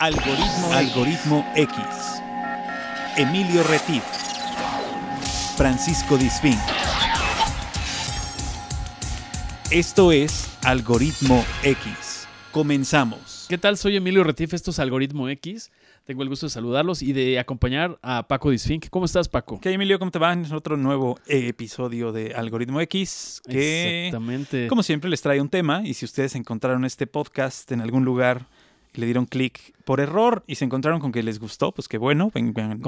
Algoritmo, Algoritmo X. Emilio Retif. Francisco Disfín. Esto es Algoritmo X. Comenzamos. ¿Qué tal? Soy Emilio Retif, esto es Algoritmo X. Tengo el gusto de saludarlos y de acompañar a Paco Disfink. ¿Cómo estás, Paco? ¿Qué, Emilio? ¿Cómo te va? Es otro nuevo episodio de Algoritmo X que, Exactamente. como siempre, les trae un tema y si ustedes encontraron este podcast en algún lugar le dieron clic por error y se encontraron con que les gustó, pues qué bueno. Vengan.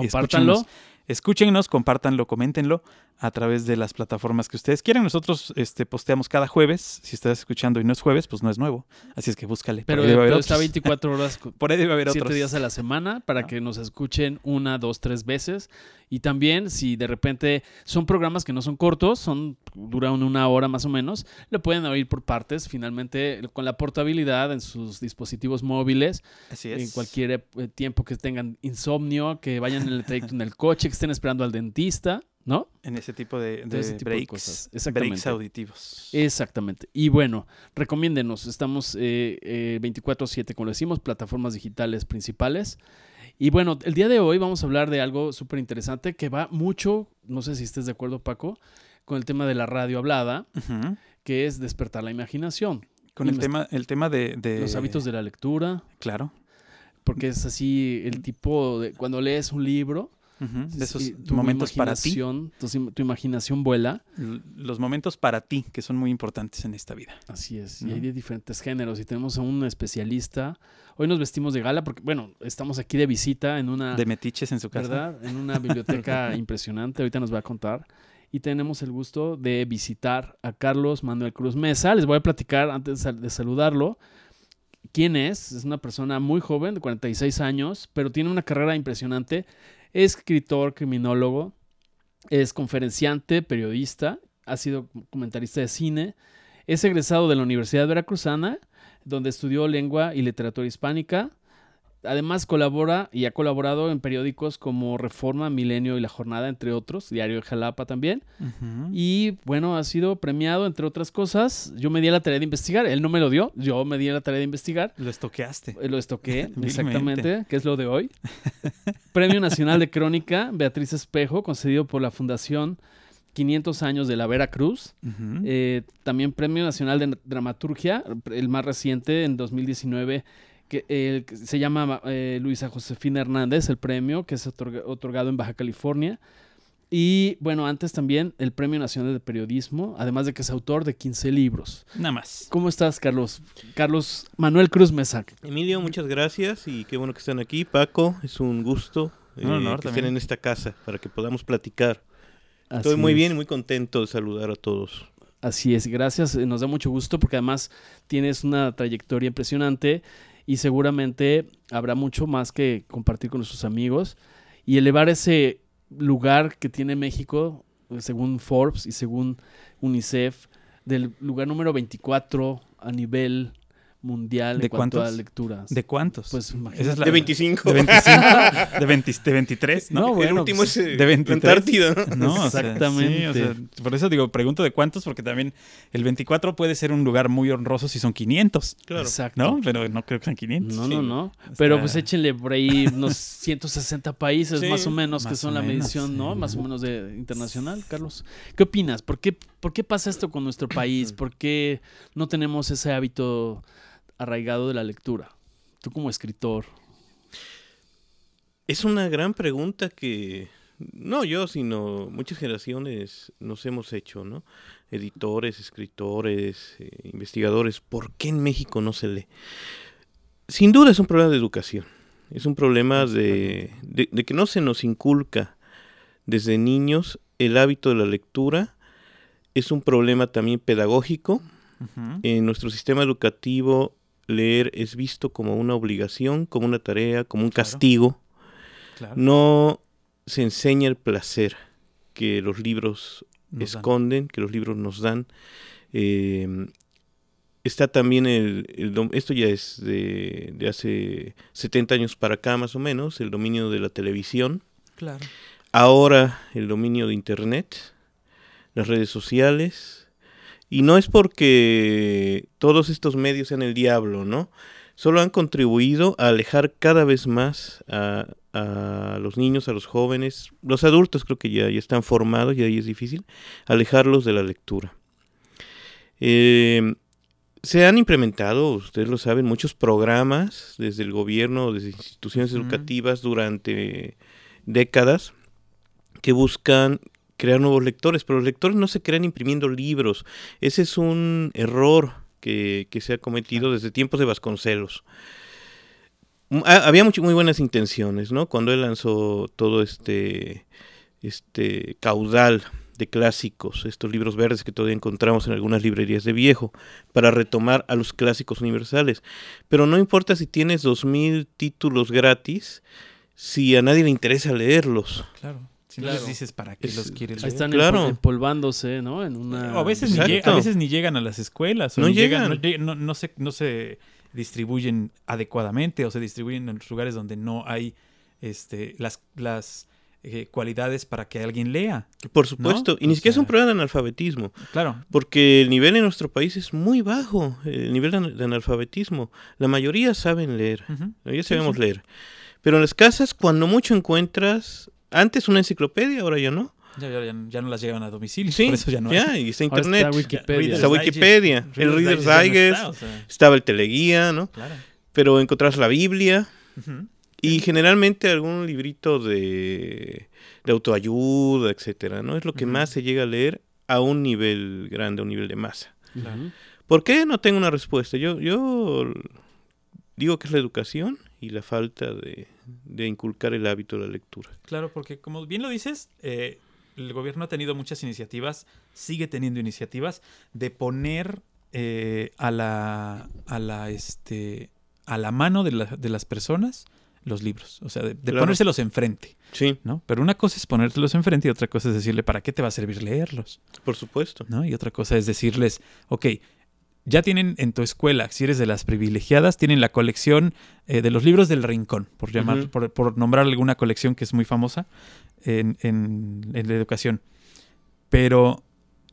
Escúchenos, compártanlo, coméntenlo a través de las plataformas que ustedes quieran. Nosotros este, posteamos cada jueves. Si estás escuchando y no es jueves, pues no es nuevo. Así es que búscale. Pero, está otros. 24 horas, Por ahí debe haber 7 otros. días a la semana para Ah. que nos escuchen una, dos, tres veces. Y también, si de repente son programas que no son cortos, son duran una hora más o menos, lo pueden oír por partes. Finalmente, con la portabilidad en sus dispositivos móviles, Así es. en cualquier eh, tiempo que tengan insomnio, que vayan en el trayecto en el coche, que estén esperando al dentista, ¿no? En ese tipo de, de ese tipo de breaks, cosas. breaks Exactamente. auditivos. Exactamente. Y bueno, recomiéndenos. Estamos eh, eh, 24/7, como lo decimos, plataformas digitales principales. Y bueno, el día de hoy vamos a hablar de algo súper interesante que va mucho, no sé si estés de acuerdo, Paco, con el tema de la radio hablada, que es despertar la imaginación. Con el tema, el tema de, de- Los hábitos de la lectura, Claro. porque es así el tipo de... Cuando lees un libro, De esos sí, tu momentos para ti. Tu, tu imaginación vuela. Los momentos para ti, que son muy importantes en esta vida. Así es, y hay de diferentes géneros y tenemos a un especialista. Hoy nos vestimos de gala porque, bueno, estamos aquí de visita en una, De metiches en su casa. ¿verdad? En una biblioteca impresionante, ahorita nos va a contar. Y tenemos el gusto de visitar a Carlos Manuel Cruz Mesa. Les voy a platicar antes de saludarlo. ¿Quién es? Es una persona muy joven, de 46 años, pero tiene una carrera impresionante. Es escritor, criminólogo, es conferenciante, periodista, ha sido comentarista de cine, es egresado de la Universidad Veracruzana, donde estudió lengua y literatura hispánica. Además colabora y ha colaborado en periódicos como Reforma, Milenio y La Jornada, entre otros, Diario de Jalapa también. Y bueno, ha sido premiado, entre otras cosas. Yo me di a la tarea de investigar, él no me lo dio, yo me di a la tarea de investigar. Lo estoqueaste. Eh, Lo estoqué, exactamente, que es lo de hoy. Premio Nacional de Crónica, Beatriz Espejo, concedido por la Fundación 500 años de la Veracruz. Eh, también Premio Nacional de Dramaturgia, el más reciente en 2019, que, eh, se llama eh, Luisa Josefina Hernández, el premio que es otorga- otorgado en Baja California. Y bueno, antes también el Premio Nacional de Periodismo, además de que es autor de 15 libros. Nada más. ¿Cómo estás, Carlos? Carlos Manuel Cruz Mesa. Emilio, muchas gracias y qué bueno que están aquí. Paco, es un gusto eh, Un honor que también. estén en esta casa para que podamos platicar. Estoy Así muy es. bien y muy contento de saludar a todos. Así es, gracias. eh, Nos da mucho gusto porque además tienes una trayectoria impresionante y seguramente habrá mucho más que compartir con nuestros amigos. Y elevar ese lugar que tiene México, según Forbes y según UNICEF, del lugar número 24 a nivel mundial ¿De en cuanto a lecturas. ¿De cuántos? Pues Esa imagínate. es la- De 25. De 25. de, 20 de 23, ¿no? No, el bueno, último pues, es eh, de 23. la Antártida. ¿no? No, o sea, Exactamente. sí, o sea, por eso digo, pregunto de cuántos, porque también el 24 puede ser un lugar muy honroso si son 500, Claro. Exacto. ¿no? Pero no creo que sean 500. No, Sí. no, no. Pero pues échenle por ahí unos 160 países Sí, más o menos que son la menos, medición, ¿no? Más o menos de internacional, Carlos. ¿Qué opinas? ¿Por qué, ¿Por qué pasa esto con nuestro país? ¿Por qué no tenemos ese hábito arraigado de la lectura? Tú como escritor. Es una gran pregunta que no yo, sino muchas generaciones nos hemos hecho, ¿no? Editores, escritores, eh, investigadores, ¿por qué en México no se lee? Sin duda es un problema de educación, es un problema de, de- de que no se nos inculca desde niños el hábito de la lectura, es un problema también pedagógico, en nuestro sistema educativo leer es visto como una obligación, como una tarea, como un castigo. Claro. No se enseña el placer que los libros Nos dan. esconden, que los libros nos dan. Eh, está también el, el esto ya es de, de hace 70 años para acá más o menos, el dominio de la televisión. Claro. Ahora el dominio de Internet, las redes sociales. Y no es porque todos estos medios sean el diablo, ¿no? solo han contribuido a alejar cada vez más a, a los niños, a los jóvenes, los adultos creo que ya, ya están formados y ahí es difícil, alejarlos de la lectura. Eh, se han implementado, ustedes lo saben, muchos programas desde el gobierno, desde instituciones educativas durante décadas que buscan crear nuevos lectores, pero los lectores no se crean imprimiendo libros. Ese es un error que, que se ha cometido desde tiempos de Vasconcelos. Mm, ha- Había mucho- muy buenas intenciones, ¿no? Cuando él lanzó todo este, este caudal de clásicos, estos libros verdes que todavía encontramos en algunas librerías de viejo, para retomar a los clásicos universales. Pero no importa si tienes dos mil títulos gratis, si a nadie le interesa leerlos. Claro. Si no Claro. les dices para qué Es- los quieres están Claro. empol- empolvándose, ¿no? En una... O a veces, ni Exacto. lleg- a veces ni llegan a las escuelas. o No ni llegan, llegan. no, no- no se, no se distribuyen adecuadamente o se distribuyen en los lugares donde no hay este, las, las eh, cualidades para que alguien lea. Por supuesto, y ni O siquiera es un problema de analfabetismo, Claro. porque el nivel en nuestro país es muy bajo, el nivel de ana- de analfabetismo. La mayoría saben leer, Ujú. ya Sí, sabemos sí. leer. Pero en las casas, cuando mucho encuentras, antes una enciclopedia, ahora ya no. Ya, ya- ya- ya no las llevan a domicilio. Sí, por eso ya no ya, hay. y está Ahora internet. está Wikipedia. Reader's Está Digest. Wikipedia, el Reader's no Digest. está, o sea, Estaba el teleguía, ¿no? claro. Pero encontrás la Biblia y generalmente algún librito de, de autoayuda, etcétera, ¿no? Es lo que más se llega a leer a un nivel grande, a un nivel de masa. Ujú. ¿Por qué? No tengo una respuesta. Yo, yo digo que es la educación y la falta de, de inculcar el hábito de la lectura. Claro, porque como bien lo dices, eh, el gobierno ha tenido muchas iniciativas, sigue teniendo iniciativas de poner eh, a la a la este a la mano de, la- de las personas los libros, o sea, de, de Claro. ponérselos enfrente, Sí, ¿no? Pero una cosa es ponérselos enfrente y otra cosa es decirle para qué te va a servir leerlos, por supuesto. ¿no? Y otra cosa es decirles, ok, ya tienen en tu escuela, si eres de las privilegiadas, tienen la colección eh, de los libros del rincón, por llamar, por, por nombrar alguna colección que es muy famosa en, en- en la educación. Pero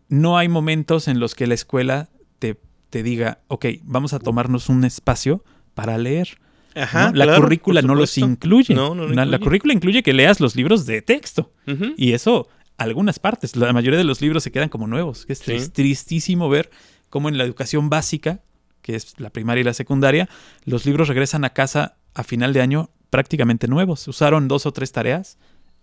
no hay momentos en los que la escuela te, te diga, ok, vamos a tomarnos un espacio para leer. ¿no? Ajá, La claro, currícula no los incluye. No, no lo La- currícula incluye que leas los libros de texto. Y eso, algunas partes, la mayoría de los libros se quedan como nuevos. Es Sí. tristísimo ver cómo en la educación básica, que es la primaria y la secundaria, los libros regresan a casa a final de año prácticamente nuevos. Usaron dos o tres tareas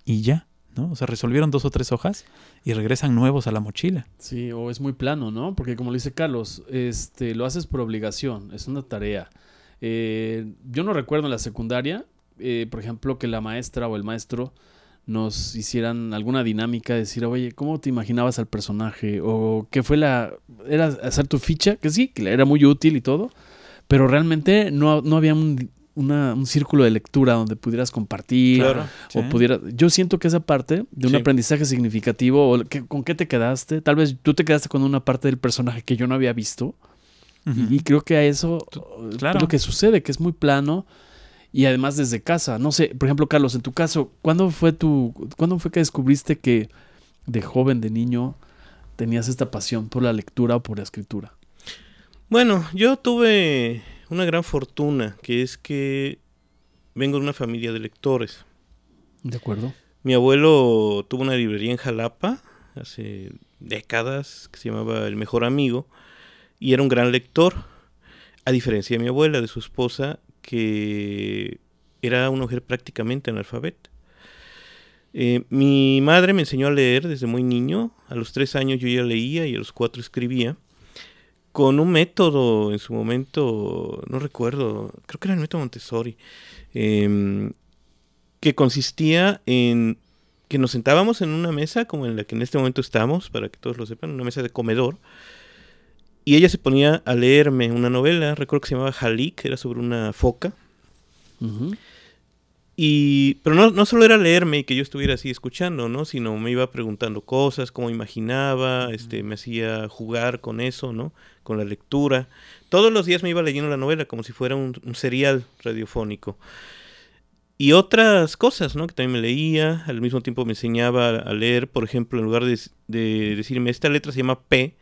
y ya, ¿no? O sea, resolvieron dos o tres hojas y regresan nuevos a la mochila. Sí, o es muy plano, ¿no? Porque como le dice Carlos, este, lo haces por obligación, es una tarea. Eh, yo no recuerdo en la secundaria, eh, por ejemplo, que la maestra o el maestro nos hicieran alguna dinámica, decir, oye, ¿cómo te imaginabas al personaje? O qué fue la... Era hacer tu ficha, que sí, que era muy útil y todo, pero realmente no, no había un, una- un círculo de lectura donde pudieras compartir, Claro. Sí. o pudiera, yo siento que esa parte de un Sí. aprendizaje significativo, o que- ¿con qué te quedaste? Tal vez tú te quedaste con una parte del personaje que yo no había visto. Y, y creo que a eso Tú- es lo que sucede, que es muy plano. Y además desde casa. No sé, por ejemplo, Carlos, en tu caso, ¿cuándo fue tu, ¿cuándo fue que descubriste que de joven, de niño, tenías esta pasión por la lectura o por la escritura? Bueno, yo tuve una gran fortuna, que es que vengo de una familia de lectores. ¿De acuerdo? Mi abuelo tuvo una librería en Jalapa hace décadas que se llamaba El Mejor Amigo y era un gran lector, a diferencia de mi abuela, de su esposa, que era una mujer prácticamente analfabeta. Eh, mi madre me enseñó a leer desde muy niño, a los tres años yo ya leía y a los cuatro escribía, con un método en su momento, no recuerdo, creo que era el método Montessori, em, que consistía en que nos sentábamos en una mesa como en la que en este momento estamos, para que todos lo sepan, una mesa de comedor, y ella se ponía a leerme una novela, recuerdo que se llamaba Halik, era sobre una foca, Ujú. y, pero no, no solo era leerme y que yo estuviera así escuchando, ¿no? Sino me iba preguntando cosas, cómo imaginaba, este, me hacía jugar con eso, ¿no? Con la lectura. Todos los días me iba leyendo la novela como si fuera un, un serial radiofónico. Y otras cosas, ¿no? Que también me leía, al mismo tiempo me enseñaba a leer, por ejemplo, en lugar de, de decirme, esta letra se llama P,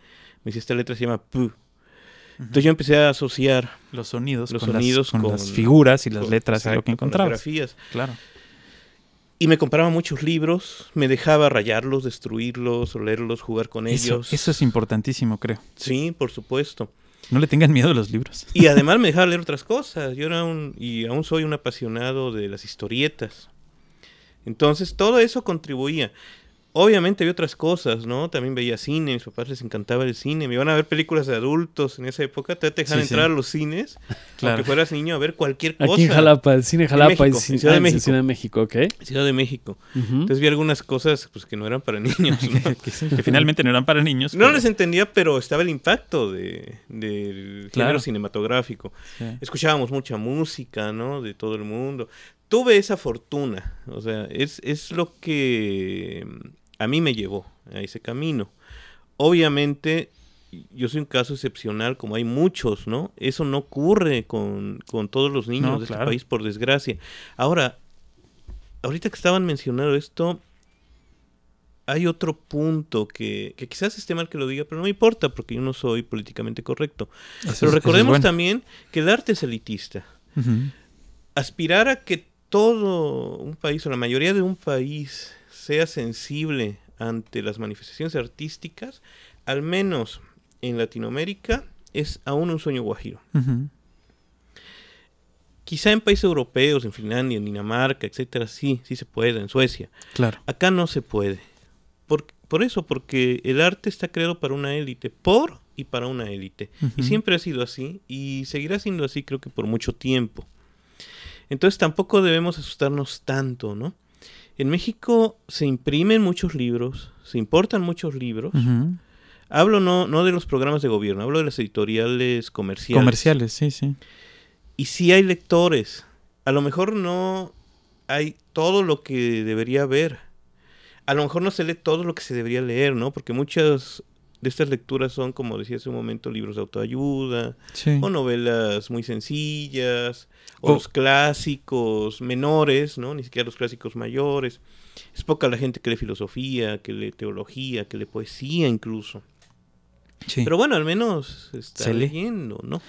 me decía, esta letra se llama P. Entonces yo empecé a asociar Los sonidos, Los con, sonidos las, con con- las figuras y las con- letras y lo exacto, que encontrabas. grafías. Claro. Y me compraba muchos libros, me dejaba rayarlos, destruirlos, leerlos, jugar con Eso, ellos. eso es importantísimo, creo. Sí, por supuesto. No le tengan miedo a los libros. Y además me dejaba leer otras cosas. Yo era un, y aún soy un apasionado de las historietas. Entonces todo eso contribuía. Obviamente había otras cosas, ¿no? También veía cine, a mis papás les encantaba el cine. Me iban a ver películas de adultos en esa época. Te dejaban Sí, sí. entrar a los cines, Claro. aunque fueras niño, a ver cualquier cosa. Aquí en Jalapa, el cine Jalapa México, y en Ciudad de ah, México. Ciudad de México, ok. Ciudad de México. Entonces vi algunas cosas pues, que no eran para niños. ¿no? que, finalmente no eran para niños. No pero- les entendía, pero estaba el impacto de, del Claro. género cinematográfico. Sí. Escuchábamos mucha música, ¿no? De todo el mundo. Tuve esa fortuna. O sea, es, es lo que a mí me llevó a ese camino. Obviamente, yo soy un caso excepcional, como hay muchos, ¿no? Eso no ocurre con, con todos los niños No, de claro. este país, por desgracia. Ahora, ahorita que estaban mencionando esto, hay otro punto que, que quizás esté mal que lo diga, pero no me importa porque yo no soy políticamente correcto. Eso Pero es recordemos bueno. también que el arte es elitista. Aspirar a que todo un país o la mayoría de un país sea sensible ante las manifestaciones artísticas, al menos en Latinoamérica, es aún un sueño guajiro. Quizá en países europeos, en Finlandia, en Dinamarca, etcétera, sí, sí se puede, en Suecia. Claro. Acá no se puede. Por, por eso, porque el arte está creado para una élite, por y para una élite. Y siempre ha sido así y seguirá siendo así creo que por mucho tiempo. Entonces tampoco debemos asustarnos tanto, ¿no? En México se imprimen muchos libros, se importan muchos libros. Hablo no, no de los programas de gobierno, hablo de las editoriales comerciales. Comerciales, sí, sí. Y sí hay lectores. A lo mejor no hay todo lo que debería haber. A lo mejor no se lee todo lo que se debería leer, ¿no? Porque muchas de estas lecturas son, como decía hace un momento, libros de autoayuda, sí. o novelas muy sencillas, o O- los clásicos menores, ¿no? Ni siquiera los clásicos mayores. Es poca la gente que lee filosofía, que lee teología, que lee poesía incluso. Sí. Pero bueno, al menos está Se lee. leyendo, ¿no?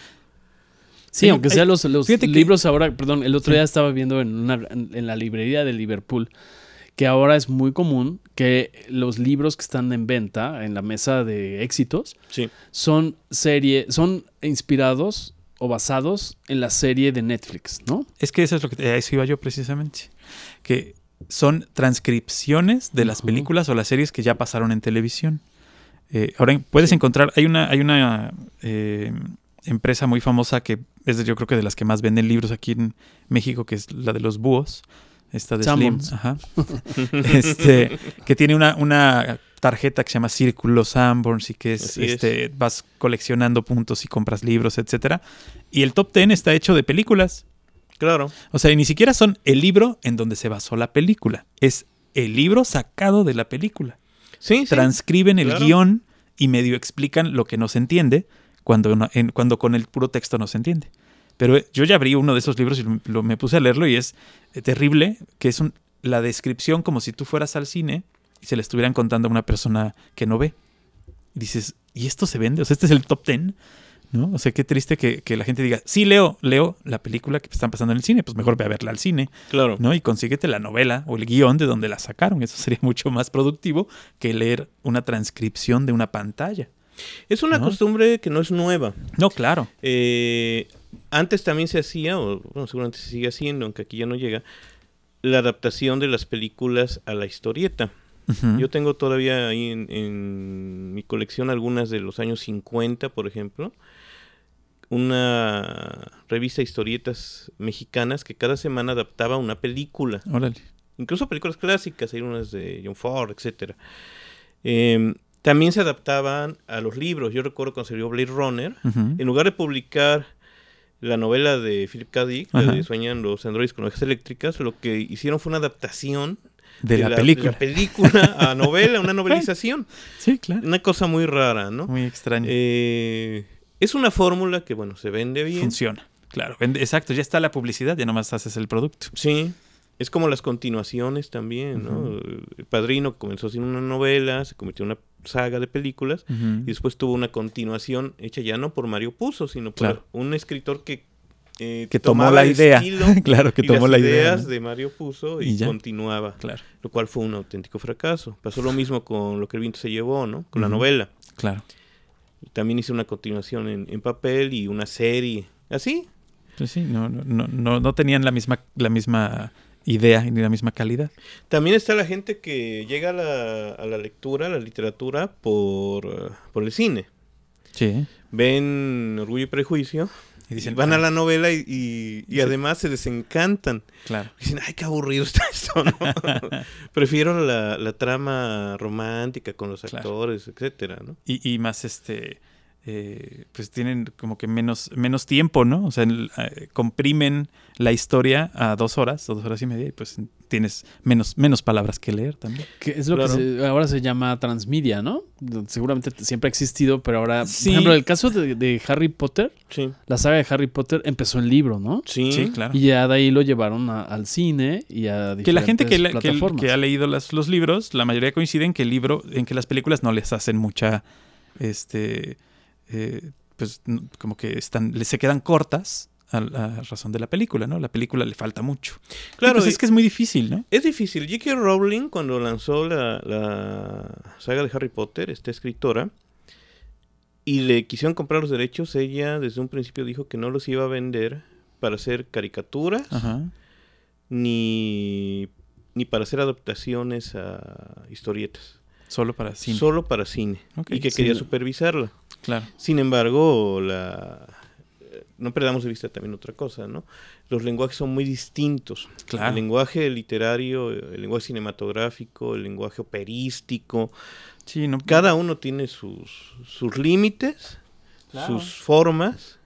Sí, aunque sea los, los que- libros ahora, perdón, el otro Sí. día estaba viendo en, una, en la librería de Liverpool que ahora es muy común que los libros que están en venta en la mesa de éxitos Sí. son serie, son inspirados o basados en la serie de Netflix, ¿no? Es que eso es lo que a eso iba yo precisamente. Que son transcripciones de las películas o las series que ya pasaron en televisión. Eh, ahora puedes encontrar, hay una, hay una eh, empresa muy famosa que es de- yo creo que de las que más venden libros aquí en México, que es la de los búhos, esta de Sanborns. Slim, ajá. este, que tiene una, una tarjeta que se llama Círculo Sanborns y que es, Así es. este, vas coleccionando puntos y compras libros, etcétera. Y el top 10 está hecho de películas. Claro. O sea, y ni siquiera son el libro en donde se basó la película. Es el libro sacado de la película. Sí, sí. Transcriben el claro. guion y medio explican lo que no se entiende cuando, en- cuando con el puro texto no se entiende. Pero eh, yo ya abrí uno de esos libros y lo- lo- me puse a leerlo y es eh, terrible, que es un- la descripción como si tú fueras al cine y se le estuvieran contando a una persona que no ve. Y dices, ¿y esto se vende? O sea, este es el top 10. ¿No? O sea, qué triste que, que la gente diga, sí, leo, leo la película que están pasando en el cine, pues mejor ve a verla al cine, Claro. ¿no? Y consíguete la novela o el guion de donde la sacaron. Eso sería mucho más productivo que leer una transcripción de una pantalla. Es una ¿No? costumbre que no es nueva. No, claro. Eh, antes también se hacía, o bueno, seguramente se sigue haciendo, aunque aquí ya no llega, la adaptación de las películas a la historieta. Yo tengo todavía ahí en, en mi colección algunas de los años 50, por ejemplo. Una revista de historietas mexicanas que cada semana adaptaba una película. Órale. incluso películas clásicas, hay unas de John Ford, etcétera. Em, también se adaptaban a los libros. Yo recuerdo cuando salió Blade Runner, en lugar de publicar la novela de Philip K. Dick, la de Sueñan los androides con ovejas eléctricas, lo que hicieron fue una adaptación De, la, película. la película a novela, una novelización. Sí, claro. Una cosa muy rara, ¿no? Muy extraño. Eh, es una fórmula que, bueno, se vende bien. Funciona. Claro. Vende- Exacto, ya está la publicidad, ya nomás haces el producto. Sí. Es como las continuaciones también, ¿no? El Padrino comenzó sin una novela, se convirtió en una saga de películas y después tuvo una continuación hecha ya no por Mario Puzo, sino por Claro. un escritor que eh, Que tomó la idea. claro que y tomó las la idea. ideas ¿no? de Mario Puzo y, continuaba, Claro, lo cual fue un auténtico fracaso. Pasó lo mismo con lo que el viento se llevó, ¿no? Con la novela. claro. También hizo una continuación en, en papel y una serie. Así, Pues sí, no, no, no, no, no tenían la misma, la misma idea ni la misma calidad. También está la gente que llega a la, a la lectura, a la literatura, por, por el cine. Sí. Ven Orgullo y Prejuicio, Y dicen, y van a "Ah, la novela y, y- y Sí. además se desencantan. Claro. Dicen, ay, qué aburrido está esto, ¿no? Prefiero la, la trama romántica con los Claro. actores, etcétera, ¿no? Y, y más este eh, pues tienen como que menos menos tiempo no o sea el- eh, comprimen la historia a dos horas o dos horas y media y pues tienes menos menos palabras que leer también Que es lo Claro. que se- ahora se llama transmedia, ¿no? Seguramente siempre ha existido, pero ahora, Sí. por ejemplo, el caso de, de Harry Potter, Sí, la saga de Harry Potter empezó en libro, ¿no? sí, sí claro Y ya de ahí lo llevaron a- al cine y a que la gente que, diferentes le- que- plataformas. que ha leído las- los libros la mayoría coinciden que el libro en que las películas no les hacen mucha este eh, pues como que están se quedan cortas a la razón de la película no la película le falta mucho Claro, pues es que es muy difícil no Es difícil. J.K. Rowling, cuando lanzó la, la saga de Harry Potter, esta escritora, y le quisieron comprar los derechos, ella desde un principio dijo que no los iba a vender para hacer caricaturas, ajá ni, ni para hacer adaptaciones a historietas. solo para cine Solo para cine. Y que sí. quería supervisarla. Claro Sin embargo, la... no perdamos de vista también otra cosa, ¿no? Los lenguajes son muy distintos. Claro. El lenguaje literario, el lenguaje cinematográfico, el lenguaje operístico, sí no cada uno tiene sus, sus límites, Claro. sus formas.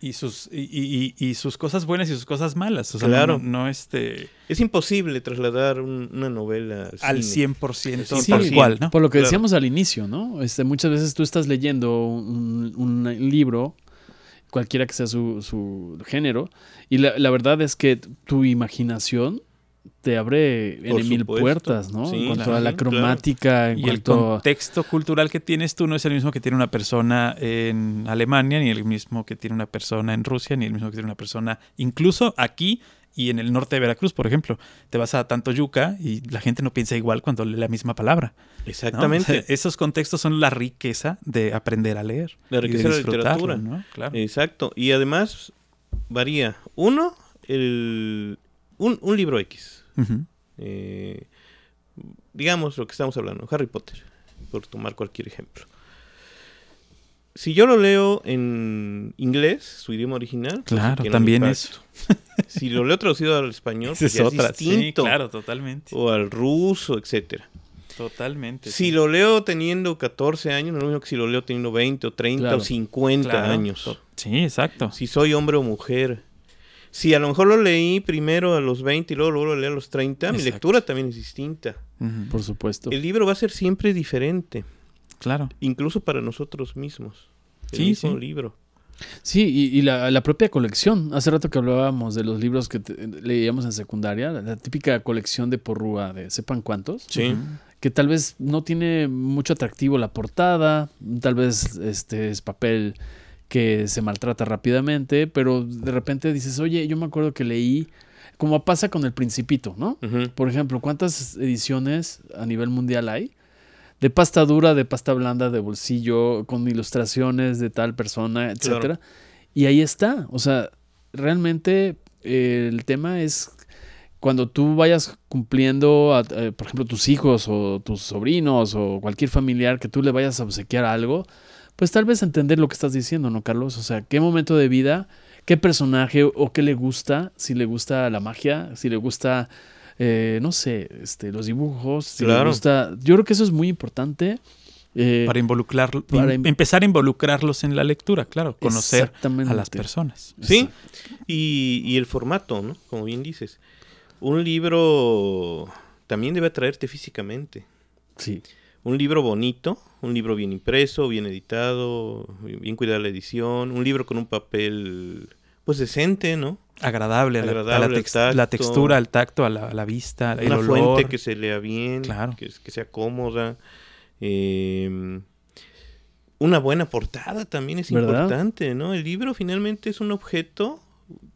Y sus y, y- y- y sus cosas buenas y sus cosas malas o sea Claro. no, no, este Es imposible trasladar un- una novela al, al cine. 100% Sí, tal cual no Por lo que Claro. decíamos al inicio, ¿no? Este, muchas veces tú estás leyendo un, un libro, cualquiera que sea su, su género, y la, la verdad es que tu imaginación te abre en mil puertas, ¿no? Sí, en cuanto claro, a la claro. cromática, en y el cuanto a... contexto cultural que tienes tú no es el mismo que tiene una persona en Alemania, ni el mismo que tiene una persona en Rusia, ni el mismo que tiene una persona incluso aquí y en el norte de Veracruz, por ejemplo. Te vas a Tantoyuca y la gente no piensa igual cuando lee la misma palabra. ¿no? Exactamente. O sea, esos contextos son la riqueza de aprender a leer. La y riqueza de la disfrutarlo, literatura. ¿no? Claro. Exacto. Y además varía. Uno, el, un, un libro X. Eh, digamos lo que estamos hablando, Harry Potter, por tomar cualquier ejemplo. Si yo lo leo en inglés, su idioma original, pues, Claro, también impacto. Si lo leo traducido al español, pues es ya otra. es distinto. Sí, claro, totalmente. O al ruso, etcétera. Totalmente. Si sí. lo leo teniendo 14 años, no es lo mismo que si lo leo teniendo 20 o 30 Claro. o 50 Claro, años. Sí, exacto. Si soy hombre o mujer. Si a lo mejor lo leí primero a los 20 y luego, luego lo leí a los 30, mi lectura también es distinta. Por supuesto. El libro va a ser siempre diferente, Claro. incluso para nosotros mismos. El Sí, mismo sí. libro. Sí, y, y la, la propia colección. Hace rato que hablábamos de los libros que te- leíamos en secundaria, la, la típica colección de porrúa de sepan cuántos, Sí. Que tal vez no tiene mucho atractivo la portada, tal vez este es papel que se maltrata rápidamente, pero de repente dices, oye, yo me acuerdo que leí, como pasa con el Principito, ¿no? Por ejemplo, ¿cuántas ediciones a nivel mundial hay? De pasta dura, de pasta blanda, de bolsillo, con ilustraciones de tal persona, etcétera. Y ahí está. O sea, realmente eh, el tema es cuando tú vayas cumpliendo, a- eh, por ejemplo, tus hijos o tus sobrinos o cualquier familiar que tú le vayas a obsequiar algo, pues tal vez entender lo que estás diciendo, ¿no, Carlos? O sea, qué momento de vida, qué personaje o qué le gusta, si le gusta la magia, si le gusta, eh, no sé, este, los dibujos, si le Claro. gusta... Yo creo que eso es muy importante. eh, Para involucrar, para in- empezar a involucrarlos en la lectura, claro, conocer a las personas. Sí, y, y el formato, ¿no? Como bien dices. Un libro también debe atraerte físicamente. Sí. Un libro bonito, un libro bien impreso, bien editado, bien cuidada la edición, un libro con un papel pues decente, ¿no? Agradable, a la- a la, Agradable textura, al tacto, a la, a la vista, el Una olor. fuente que se lea bien, Claro. que, que sea cómoda. eh, una buena portada también es ¿Verdad? importante, ¿no? El libro finalmente es un objeto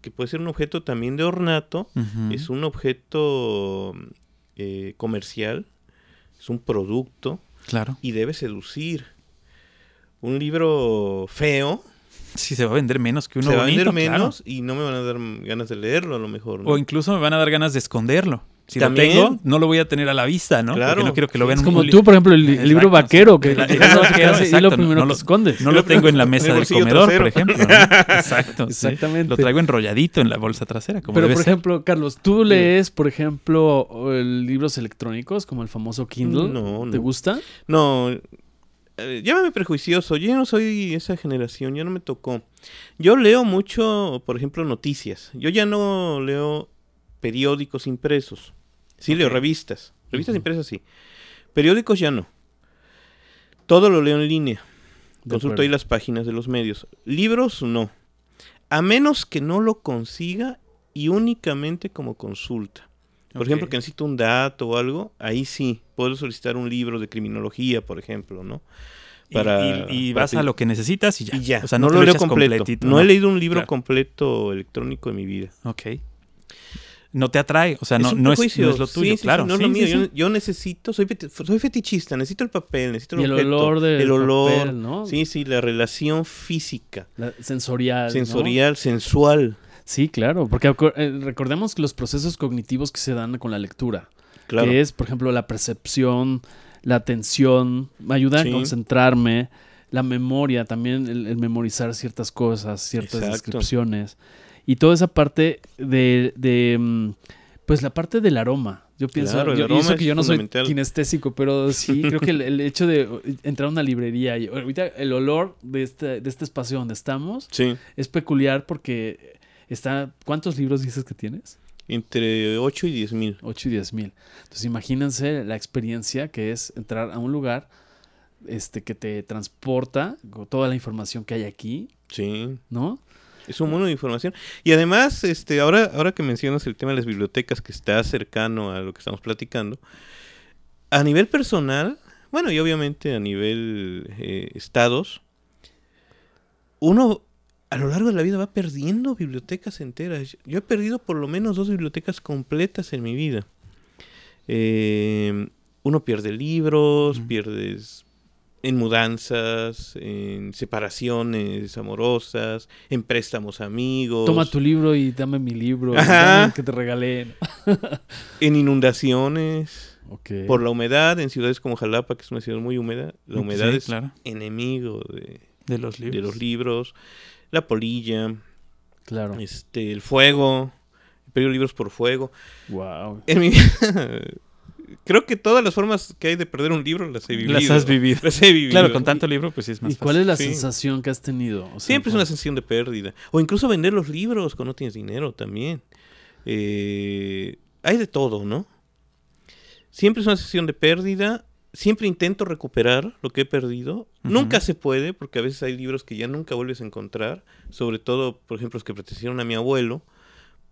que puede ser un objeto también de ornato, es un objeto eh, comercial, es un producto Claro. y debe seducir. Un libro feo Sí, se va a vender menos que uno se va a vender bonito, claro. menos y no me van a dar ganas de leerlo a lo mejor. ¿no? O incluso me van a dar ganas de esconderlo. Si También. lo tengo, no lo voy a tener a la vista, ¿no? Claro. Porque no quiero que lo vean Es un como tú, por ejemplo, el, el libro Exacto, vaquero, que es vaquero, lo primero no que lo- escondes. No lo tengo en la mesa del comedor, por ejemplo. ¿no? Exacto. sí. Exactamente. Lo traigo enrolladito en la bolsa trasera, como Pero, debe por ser. ejemplo, Carlos, ¿tú lees, por ejemplo, libros electrónicos como el famoso Kindle? No, ¿Te gusta? No, eh, llámame prejuicioso, yo ya no soy esa generación, ya no me tocó. Yo leo mucho, por ejemplo, noticias. Yo ya no leo periódicos impresos. Sí leo revistas. Revistas Ujú. impresas sí. Periódicos ya no. Todo lo leo en línea. Consulto ahí las páginas de los medios. Libros no. A menos que no lo consiga y únicamente como consulta. Por ejemplo, que necesito un dato o algo, ahí sí, puedo solicitar un libro de criminología, por ejemplo, ¿no? Y- para- y, y para vas a lo que necesitas y ya. Y ya, O sea, no, lo lo leo completo. no, he leído un libro Claro. completo electrónico en mi vida. Ok. No te atrae, o sea, no, es un no, es, no prejuicio. es lo tuyo, sí, sí, claro. no es Sí, lo mío. sí, Yo, necesito, soy, feti- soy fetichista, necesito el papel, necesito el, Y el objeto, olor del el olor, papel, ¿no? Sí, sí, la relación física, La- sensorial. ¿no? sensorial, sensual. Sí, claro, porque eh, recordemos los procesos cognitivos que se dan con la lectura, Claro. que es, por ejemplo, la percepción, la atención, me ayuda Sí. a concentrarme, la memoria, también el, el memorizar ciertas cosas, ciertas Exacto. descripciones, y toda esa parte de, de, mm, pues la parte del aroma. Yo pienso, Claro, yo, que yo no soy kinestésico, pero sí, creo que el, el hecho de entrar a una librería y ahorita el olor de este, de este espacio donde estamos Sí, es peculiar porque está. ¿Cuántos libros dices que tienes? entre 8 y 10 mil. 8 y 10 mil. Entonces, imagínense la experiencia que es entrar a un lugar este, que te transporta con toda la información que hay aquí, Sí, ¿no? Es un mundo de información. Y además, este, ahora, ahora que mencionas el tema de las bibliotecas, que está cercano a lo que estamos platicando, a nivel personal, bueno, y obviamente a nivel eh, estados, uno a lo largo de la vida va perdiendo bibliotecas enteras. Yo he perdido por lo menos dos bibliotecas completas en mi vida. Eh, uno pierde libros, pierdes en mudanzas, en separaciones amorosas, en préstamos a amigos, Toma tu libro y dame mi libro, dame el que te regalé. en inundaciones, por la humedad, en ciudades como Jalapa, que es una ciudad muy húmeda, la Sí, humedad es claro. enemigo de, De los libros. de los libros, la polilla, Claro. este, el fuego, he perdido libros por fuego. Wow. En mi vida, creo que todas las formas que hay de perder un libro las he vivido. Las has vivido. Las he vivido. Claro, con tanto libro, pues sí es más ¿Y cuál es la Sí. sensación que has tenido? O sea, Siempre es una sensación de pérdida. O incluso vender los libros cuando no tienes dinero también. Eh, hay de todo, ¿no? Siempre es una sensación de pérdida. Siempre intento recuperar lo que he perdido. Nunca se puede, porque a veces hay libros que ya nunca vuelves a encontrar. Sobre todo, por ejemplo, los que pertenecieron a mi abuelo.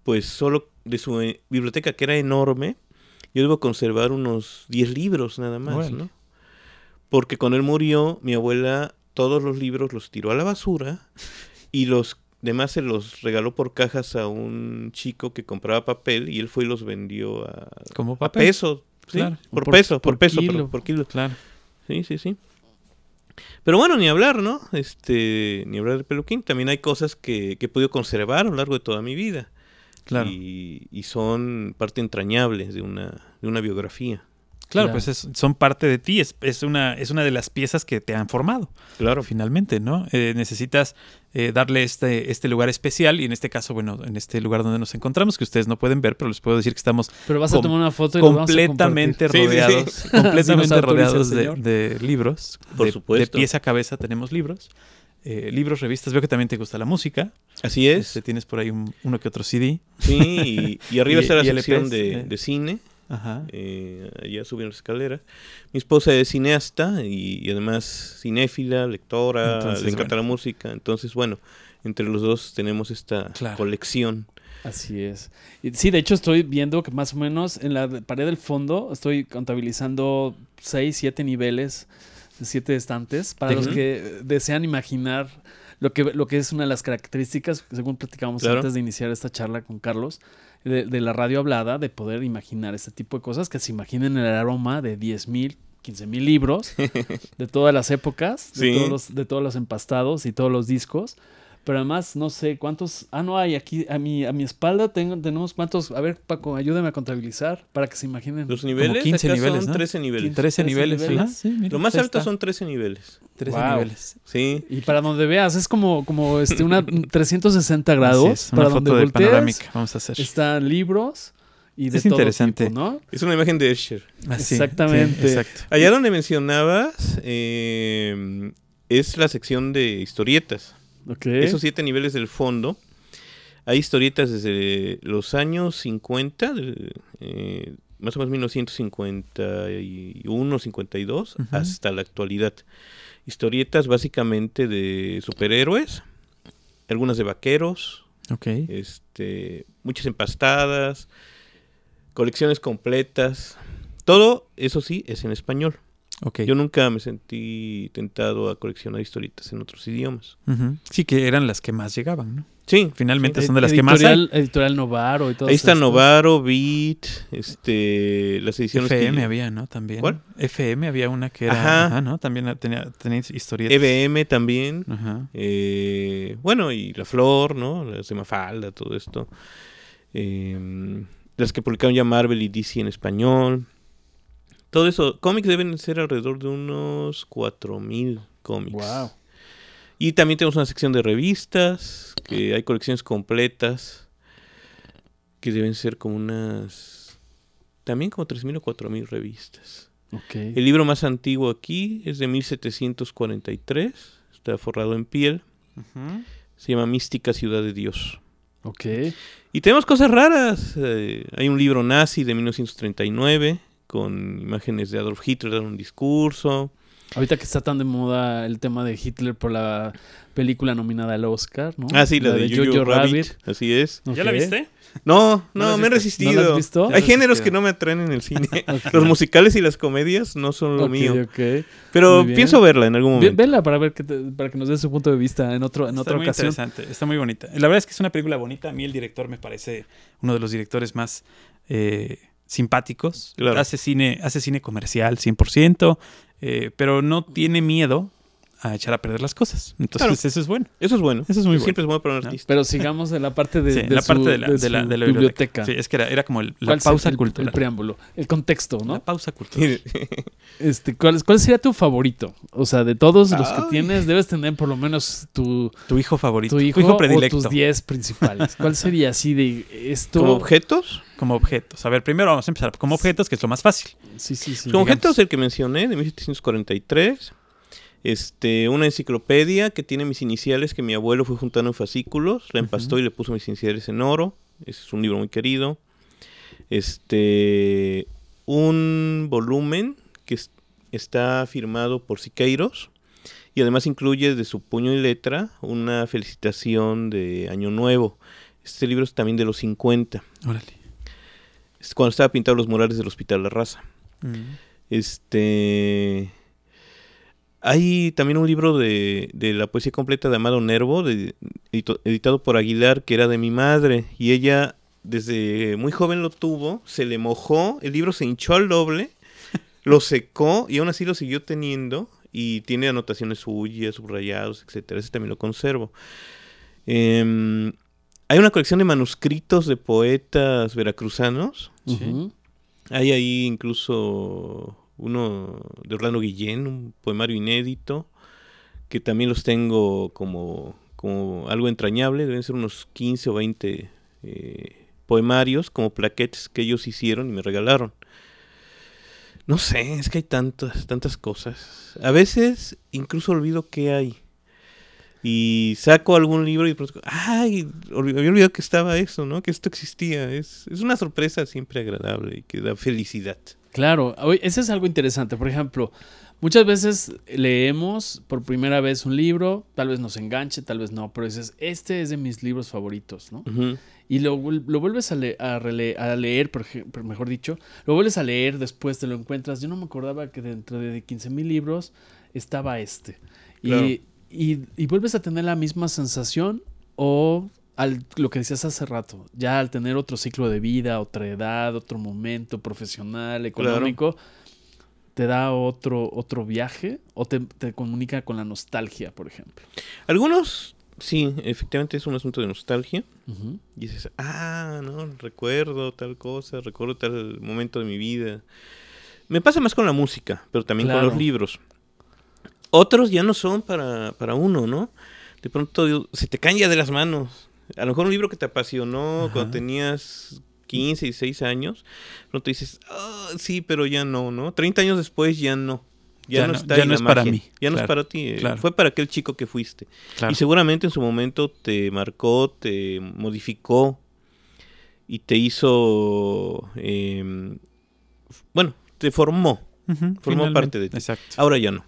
Pues solo de su eh, biblioteca, que era enorme, yo debo conservar unos 10 libros nada más. ¿no? Porque cuando él murió, mi abuela todos los libros los tiró a la basura y los demás se los regaló por cajas a un chico que compraba papel y él fue y los vendió a, Como a papel. peso. ¿sí? Claro. Por, Por- peso, por, por peso, kilo. por kilo. Claro. Sí, sí, sí. Pero bueno, ni hablar, ¿no? Este, ni hablar de Peluquín. También hay cosas que, que he podido conservar a lo largo de toda mi vida. Claro. Y, y son parte entrañable de una, de una biografía. Claro, Claro. pues es- son parte de ti, es, es una, es una de las piezas que te han formado, Claro. finalmente, ¿no? Eh, necesitas eh, darle este, este lugar especial y en este caso, bueno, en este lugar donde nos encontramos, que ustedes no pueden ver, pero les puedo decir que estamos Pero vas a com- tomar una foto y lo vamos a completamente Sí, sí, sí. rodeados, completamente rodeados de, libros. Por de, supuesto. De pieza a cabeza tenemos libros. Eh, libros, revistas, veo que también te gusta la música. Así es. Este, tienes por ahí un- uno que otro CD. Sí, y, y arriba está la sección de, eh. de cine. Ajá. Eh, allá suben las escaleras. Mi esposa es cineasta y, y además cinéfila, lectora, Entonces, le encanta bueno. la música. Entonces, bueno, entre los dos tenemos esta Claro. colección. Así es. Sí, de hecho estoy viendo que más o menos en la pared del fondo estoy contabilizando 6, 7 niveles, 7 estantes, para los que desean imaginar lo que, lo que es una de las características, según platicábamos Claro. antes de iniciar esta charla con Carlos, de, de la radio hablada, de poder imaginar este tipo de cosas, que se imaginen el aroma de 10 mil, 15 mil libros de todas las épocas, de, Sí. todos los, de todos los empastados y todos los discos. Pero además, no sé cuántos. Ah, no hay. Aquí a mi, a mi espalda tengo, tenemos cuántos. A ver, Paco, ayúdame a contabilizar para que se imaginen. Los niveles, 15 acá niveles, son ¿no? 13 niveles. 13 13 niveles, sí, mira, Lo más alto está. son 13 niveles. 13 Wow. niveles. Sí. Y para donde veas, es como, como este, una 360 grados. Una para foto donde de voltees, panorámica vamos a hacer. están libros y de Es todo interesante. tipo, ¿no? Es una imagen de Escher. Así, exactamente. sí, exacto. Allá donde mencionabas eh, es la sección de historietas. Esos siete niveles del fondo. Hay historietas desde los años 50, del, eh, más o menos 1951, 52, Ujú. hasta la actualidad. Historietas básicamente de superhéroes, algunas de vaqueros, Ok. este, muchas empastadas, colecciones completas. Todo, eso sí, es en español. Ok. Yo nunca me sentí tentado a coleccionar historietas en otros idiomas. Sí, que eran las que más llegaban, ¿no? Sí, Finalmente son de las que más hay. editorial, Novaro y todo ahí está Novaro, Beat, este, las ediciones FM que- había, ¿no? También. ¿Cuál? FM había una que era. Ajá. Ajá, ¿no? También tenía, tenía historietas. EBM también. Ajá. eh, bueno, y La Flor, ¿no? Las de Mafalda, todo esto. Eh, las que publicaron ya Marvel y DC en español. Todo eso, cómics deben ser alrededor de unos 4000 cómics. Wow. Y también tenemos una sección de revistas, que hay colecciones completas, que deben ser como unas... También como 3.000 o 4.000 revistas. Ok. El libro más antiguo aquí es de 1743, está forrado en piel, se llama Mística Ciudad de Dios. Ok. Y tenemos cosas raras, eh, hay un libro nazi de 1939 con imágenes de Adolf Hitler dando un discurso. Ahorita que está tan de moda el tema de Hitler por la película nominada al Oscar, ¿no? Ah, sí, la, de, Jojo Rabbit. Así es. No, ¿No la no, has me he resistido. ¿No la has visto? Hay Ya has géneros resistido. que no me atraen en el cine. Los musicales y las comedias no son lo mío. Pero pienso verla en algún momento. Vela para ver que te- para que nos dé su punto de vista en otro en Está otra muy ocasión. interesante, está muy bonita. La verdad es que es una película bonita. A mí el director me parece uno de los directores más eh, simpáticos. Claro. Hace cine, hace cine comercial 100%, eh, pero no tiene miedo a echar a perder las cosas. Entonces Claro. eso es bueno. Eso es bueno. Eso es muy Siempre es bueno para un ¿no? artista. Pero sigamos en la parte de, Sí, de la su- parte de la, de de la- de la biblioteca. Sí, es que era, era como el- la ¿Cuál pausa el- cultural. El preámbulo, el contexto, La ¿no? pausa cultural. Este, ¿cuál, ¿Cuál sería tu favorito? O sea, de todos los que tienes, debes tener por lo menos tu, Tu hijo favorito. tu hijo, tu hijo o predilecto. tus 10 principales. ¿Cuál sería así de esto? Como objetos. Como objetos. A ver, primero vamos a empezar como objetos, que es lo más fácil. Sí, sí, sí. Como digamos. objetos el que mencioné, de 1743. Este, una enciclopedia que tiene mis iniciales que mi abuelo fue juntando en fascículos, la empastó y le puso mis iniciales en oro. Ese es un libro muy querido. Este, un volumen que es- está firmado por Siqueiros y además incluye de su puño y letra una felicitación de Año Nuevo. Este libro es también de los 50, Órale. Cuando estaba pintado los murales del Hospital La Raza. Mm. Este. Hay también un libro de, de la poesía completa de Amado Nervo, de- editado por Aguilar, que era de mi madre. Y ella, desde muy joven lo tuvo, se le mojó, el libro se hinchó al doble, lo secó y aún así lo siguió teniendo. Y tiene anotaciones suyas, subrayados, etcétera. Ese también lo conservo. Em, hay una colección de manuscritos de poetas veracruzanos. Hay ahí incluso uno de Orlando Guillén, un poemario inédito, que también los tengo como, como algo entrañable, deben ser unos 15 o 20 eh, poemarios como plaquetes que ellos hicieron y me regalaron. No sé, es que hay tantas, tantas cosas. A veces incluso olvido qué hay. Y saco algún libro y pronto, ay, había olvidado que estaba eso, ¿no? Que esto existía. Es, es una sorpresa siempre agradable y que da felicidad. Claro, ese es algo interesante. Por ejemplo, Muchas veces leemos por primera vez un libro, tal vez nos enganche, tal vez no, pero dices, este es de mis libros favoritos, ¿no? Y lo, lo vuelves a, le- a leer, por ej- por mejor dicho, lo vuelves a leer, después te lo encuentras. Yo no me acordaba que dentro de 15.000 libros estaba este. Claro. y- y vuelves a tener la misma sensación o al, lo que decías hace rato, ya al tener otro ciclo de vida, otra edad, otro momento profesional, económico, te da otro, otro viaje o te, te comunica con la nostalgia, por ejemplo. Algunos, sí, efectivamente es un asunto de nostalgia. Y dices, ah, no, recuerdo tal cosa, recuerdo tal momento de mi vida. Me pasa más con la música, pero también Claro. con los libros. Otros ya no son para, para uno, ¿no? De pronto se te caen ya de las manos. A lo mejor un libro que te apasionó Ajá. cuando tenías 15 y 6 años, pronto dices, ah, sí, pero ya no, ¿no? 30 años después ya no. Ya, Ya no, está ya no la es para mí. Ya no es para ti. eh, claro. Fue para aquel chico que fuiste. Claro. Y seguramente en su momento te marcó, te modificó y te hizo, eh, bueno, te formó. Formó parte de ti. Exacto. Ahora ya no.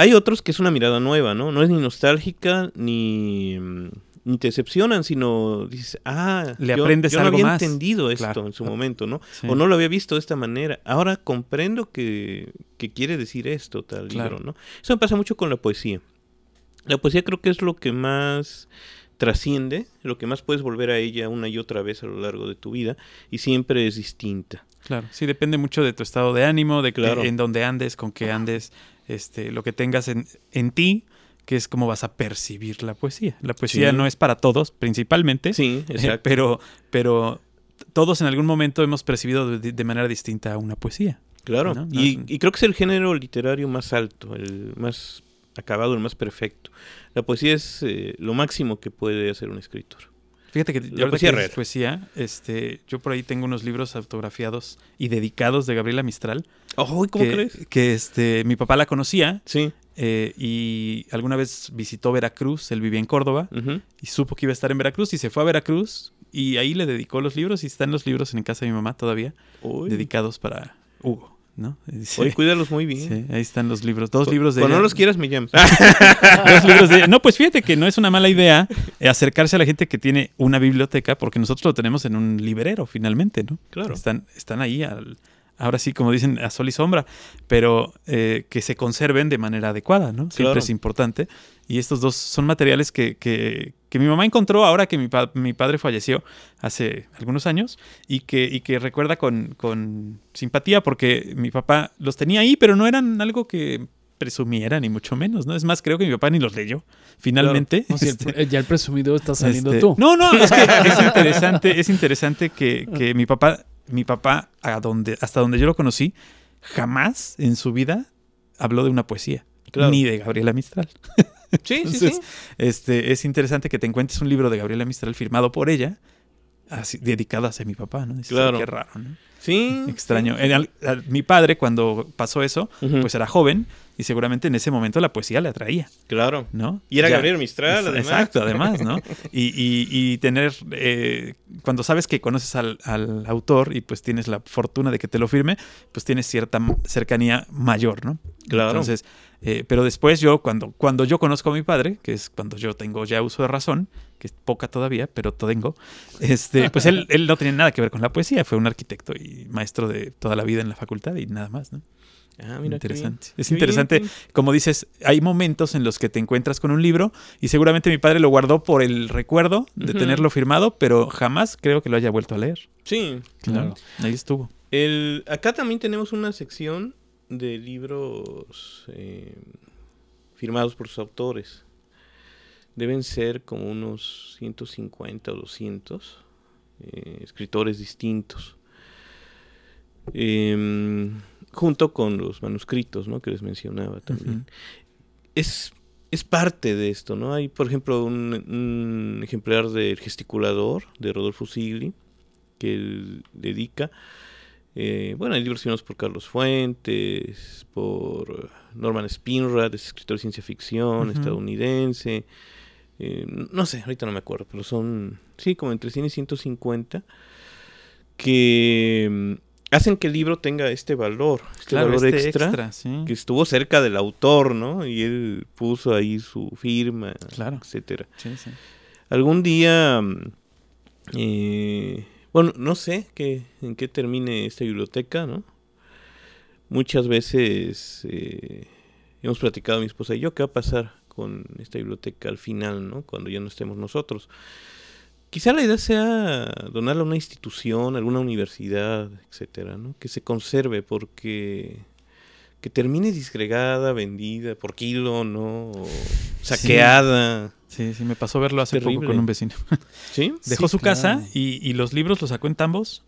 Hay otros que es una mirada nueva, ¿no? No es ni nostálgica ni, mm, ni te decepcionan, sino dices, ah, Le yo, aprendes yo no algo había más. entendido esto Claro. en su momento, ¿no? Sí. O no lo había visto de esta manera. Ahora comprendo que, que quiere decir esto, tal Claro. libro, ¿no? Eso me pasa mucho con la poesía. La poesía creo que es lo que más trasciende, lo que más puedes volver a ella una y otra vez a lo largo de tu vida y siempre es distinta. Claro, sí, depende mucho de tu estado de ánimo, de Claro. en dónde andes, con qué andes, este, lo que tengas en, en ti, que es cómo vas a percibir la poesía. La poesía Sí. no es para todos, principalmente, Sí, eh, exacto. pero, pero todos en algún momento hemos percibido de, de manera distinta una poesía. Claro, ¿no? No y, es- y creo que es el género literario más alto, el más acabado, el más perfecto. La poesía es eh, lo máximo que puede hacer un escritor. Fíjate que yo ahorita poesía este, yo por ahí tengo unos libros autografiados y dedicados de Gabriela Mistral. Oh, ¿cómo que, crees? Que este, mi papá la conocía Sí. eh, y alguna vez visitó Veracruz, él vivía en Córdoba y supo que iba a estar en Veracruz y se fue a Veracruz y ahí le dedicó los libros y están los libros en casa de mi mamá todavía, Uy. dedicados para Hugo, ¿no? Sí, Oye, cuídalos muy bien. sí, ahí están los libros, dos libros de Cuando no los quieras, me llamas. Dos libros de. No, pues fíjate que no es una mala idea eh, acercarse a la gente que tiene una biblioteca, porque nosotros lo tenemos en un librero finalmente, ¿no? Claro. Están, están ahí, al- ahora sí, como dicen, a sol y sombra, pero eh, que se conserven de manera adecuada, ¿no? Siempre Claro. es importante. Y estos dos son materiales que, que- que mi mamá encontró ahora que mi, pa- mi padre falleció hace algunos años y que, y que recuerda con, con simpatía porque mi papá los tenía ahí, pero no eran algo que presumiera, ni mucho menos, ¿no? Es más, creo que mi papá ni los leyó, finalmente. Este, ya el presumido está saliendo este, tú. No, no, es que es interesante, es interesante que, que mi papá, mi papá, a donde, hasta donde yo lo conocí, jamás en su vida habló de una poesía. Claro. Ni de Gabriela Mistral. Sí, sí, Entonces, sí. Este, es interesante que te encuentres un libro de Gabriela Mistral firmado por ella, así, dedicado hacia mi papá, ¿no? Dices, Claro. Qué raro, ¿no? Sí. Extraño. En mi padre, cuando pasó eso, pues era joven y seguramente en ese momento la poesía le atraía, Claro. ¿no? Y era Ya- Gabriel Mistral, además. Exacto, además, ¿no? Y, y- y tener, eh, cuando sabes que conoces al, al autor y pues tienes la fortuna de que te lo firme, pues tienes cierta cercanía mayor, ¿no? Claro. Entonces, eh, pero después yo, cuando, cuando yo conozco a mi padre, que es cuando yo tengo ya uso de razón, que es poca todavía, pero tengo, este, pues él, él no tenía nada que ver con la poesía, fue un arquitecto y maestro de toda la vida en la facultad y nada más, ¿no? Ah, mira interesante. Es Qué interesante, bien. como dices, hay momentos en los que te encuentras con un libro y seguramente mi padre lo guardó por el recuerdo de tenerlo firmado, pero jamás creo que lo haya vuelto a leer. Sí. Claro. Ahí estuvo. El, acá también tenemos una sección de libros eh, firmados por sus autores. Deben ser como unos 150 o 200 eh, escritores distintos. Em, junto con los manuscritos, ¿no? Que les mencionaba también. Es, es parte de esto, ¿no? Hay, por ejemplo, un, un ejemplar del gesticulador de Rodolfo Sigli, que dedica. Eh, bueno, hay libros firmados por Carlos Fuentes, por Norman Spinrad, es escritor de ciencia ficción estadounidense. eh, no sé, ahorita no me acuerdo, pero son, sí, como entre 100 y 150, que mm, hacen que el libro tenga este valor, este Claro, valor este extra, extra, sí. que estuvo cerca del autor, ¿no? Y él puso ahí su firma, Claro. etcétera. Sí, sí. Algún día, mm, eh, bueno, no sé qué, en qué termine esta biblioteca, ¿no? Muchas veces eh, hemos platicado mi esposa y yo qué va a pasar con esta biblioteca al final, ¿no? Cuando ya no estemos nosotros. Quizá la idea sea donarla a una institución, alguna universidad, etcétera, ¿no? Que se conserve porque que termine disgregada, vendida por kilo, ¿no? O saqueada. Sí, sí, me pasó verlo hace Terrible. poco con un vecino. ¿Sí? Dejó Sí, su casa y, y los libros los sacó en tambos,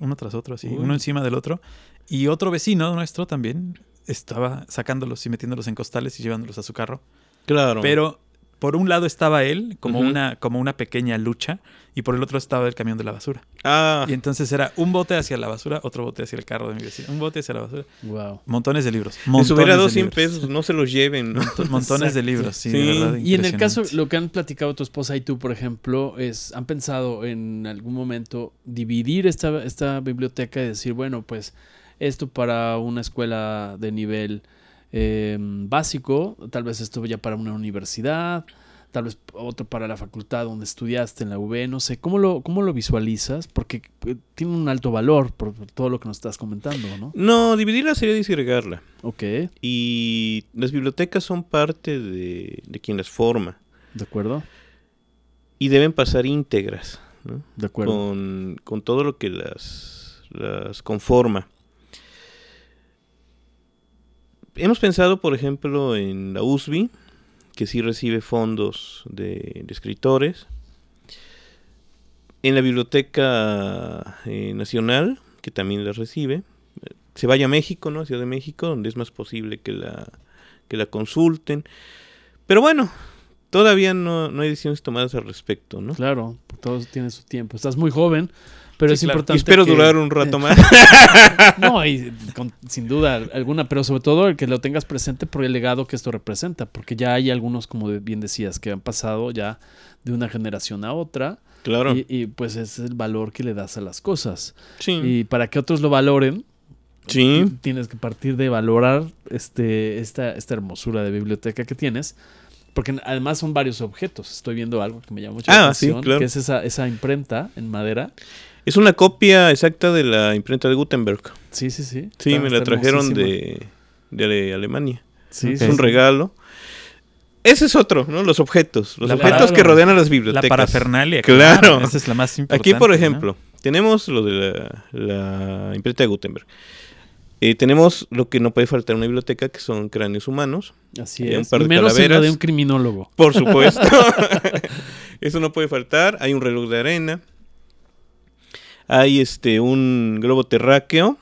uno tras otro, así, Uy. uno encima del otro. Y otro vecino nuestro también estaba sacándolos y metiéndolos en costales y llevándolos a su carro. Claro. Pero por un lado estaba él, como, una, como una pequeña lucha, y por el otro estaba el camión de la basura. Ah, Y entonces era un bote hacia la basura, otro bote hacia el carro de mi vecino, un bote hacia la basura. Wow. Montones de libros. les Montones hubiera de dado 100 libros. pesos, no se los lleven, Montones de libros, sí, Sí. de verdad. Y en el caso, lo que han platicado tu esposa y tú, por ejemplo, es, ¿han pensado en algún momento dividir esta, esta biblioteca y decir, bueno, pues esto para una escuela de nivel eh, básico, tal vez esto ya para una universidad, tal vez otro para la facultad donde estudiaste en la UB, no sé, ¿cómo lo, cómo lo visualizas? Porque eh, tiene un alto valor por, por todo lo que nos estás comentando, ¿no? No, dividirla sería disgregarla. Ok, Y las bibliotecas son parte de, de quien las forma. ¿de acuerdo? Y deben pasar íntegras, ¿no? De acuerdo. Con, con todo lo que las, las conforma. Hemos pensado, por ejemplo, en la USB, que sí recibe fondos de, escritores. En la Biblioteca eh, Nacional, que también las recibe. Se vaya a México, ¿no? A Ciudad de México, donde es más posible que la, que la consulten. Pero bueno, todavía no, no hay decisiones tomadas al respecto, ¿no? Claro, todo tiene su tiempo. Estás muy joven, pero Sí, es claro. Y importante. espero que- durar un rato más. No, y con- sin duda alguna, pero sobre todo el que lo tengas presente por el legado que esto representa, porque ya hay algunos, como bien decías, que han pasado ya de una generación a otra, claro. y, y, pues es el valor que le das a las cosas. sí. Y para que otros lo valoren, sí. tienes que partir de valorar este, esta, esta hermosura de biblioteca que tienes. Porque además son varios objetos. Estoy viendo algo que me llama mucho la Ah, sí, atención, claro. que es esa, esa imprenta en madera. Es una copia exacta de la imprenta de Gutenberg. Sí, sí, sí. Sí, Está- me la trajeron de, de Ale- Alemania. Sí, Ok. Es un regalo. Ese es otro, ¿no? Los objetos. Los La objetos para- que rodean a las La bibliotecas. parafernalia. Claro. Esa es la más importante. Aquí, por ¿no? ejemplo, tenemos lo de la, la imprenta de Gutenberg. Eh, tenemos lo que no puede faltar en una biblioteca, que son cráneos humanos. Así Hay un es. par Y de menos en la calaveras. de un criminólogo. Por supuesto. Eso no puede faltar. Hay un reloj de arena. Hay este un globo terráqueo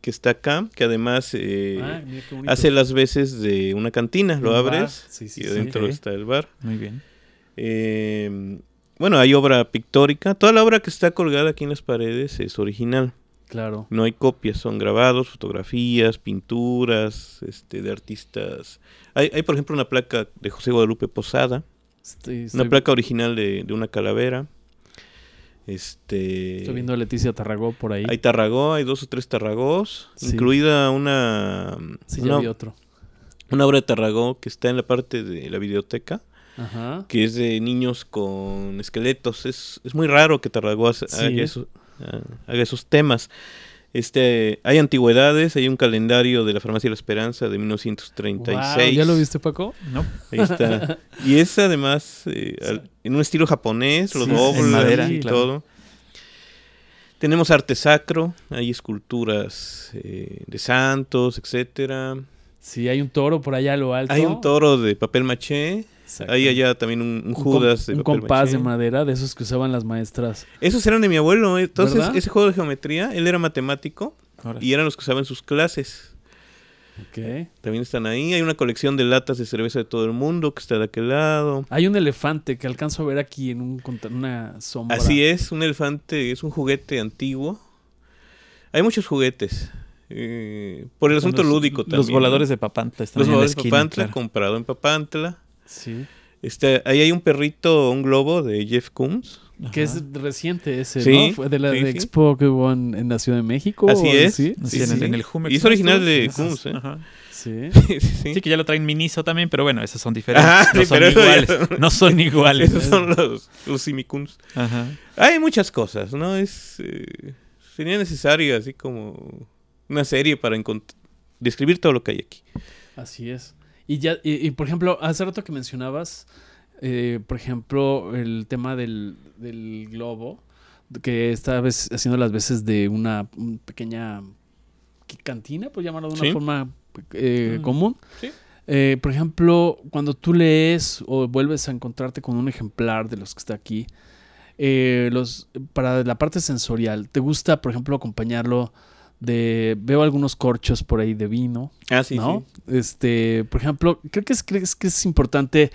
que está acá, que además eh, Ah, mira hace las veces de una cantina. Lo abres Sí, sí, y sí. adentro está el bar. Muy bien. Eh, bueno, hay obra pictórica. Toda la obra que está colgada aquí en las paredes es original. Claro. No hay copias, son grabados, fotografías, pinturas, este, de artistas. Hay, hay, por ejemplo, una placa de José Guadalupe Posada, Estoy, una placa original de, de una calavera. Este, estoy viendo a Leticia Tarragó por ahí. hay tarragó, hay dos o tres tarragós, Sí. incluida una, sí, ya una, vi otro. una obra de tarragó que está en la parte de la videoteca, Ajá. que es de niños con esqueletos. Es, es muy raro que Tarragó Sí. haga, eso- ah, haga esos temas. Este, hay antigüedades, hay un calendario de la Farmacia de la Esperanza de 1936. Guau, ¿Ya lo viste, Paco? ¿No? Ahí está. Y es además eh, al- en un estilo japonés, los Sí, madera, y claro. todo. Tenemos arte sacro, hay esculturas eh, de santos, etcétera. Sí, hay un toro por allá a lo alto. Hay un toro de papel maché, Hay allá también un, un Un com- Judas de un compás maché. de madera, de esos que usaban las maestras. Esos eran de mi abuelo. eh. Entonces, ¿Verdad? ese juego de geometría, él era matemático Ahora. y eran los que usaban sus clases. Ok. También están ahí. Hay una colección de latas de cerveza de todo el mundo que está de aquel lado. Hay un elefante que alcanzo a ver aquí en un, una sombra. Así es, un elefante es un juguete antiguo. Hay muchos juguetes. eh, por el asunto lúdico también. Los voladores de Papantla están Los ahí voladores de Papantla, claro. comprado en Papantla. Sí. Este, ahí hay un perrito, un globo de Jeff Koons, Que Ajá. es reciente ese, Sí, ¿no? Fue de la sí, de sí. Expo que hubo en, en la Ciudad de México. Así ¿o es. ¿sí? Así Sí, en, el- sí. en el Jumex. Y es original de Kunz, ¿eh? Ajá. Sí. Sí, sí, sí. Sí, que ya lo traen Miniso también, pero bueno, esas son diferentes. Ajá, no sí, son pero eso ya iguales. son- No son iguales. Esos son los, los. Ajá. Hay muchas cosas, ¿no? Es eh, sería necesario así como una serie para encont- describir todo lo que hay aquí. Así es. Y ya, y, y, por ejemplo, hace rato que mencionabas, eh, por ejemplo, el tema del, del globo, que está vez- haciendo las veces de una, un pequeña cantina, por llamarlo de una Sí. forma eh, Mm. común. Sí. Eh, por ejemplo, cuando tú lees o vuelves a encontrarte con un ejemplar de los que está aquí, eh, los, para la parte sensorial, ¿te gusta, por ejemplo, acompañarlo de... Veo algunos corchos por ahí de vino, Ah, sí, ¿no? Este, por ejemplo, creo que es, crees que es importante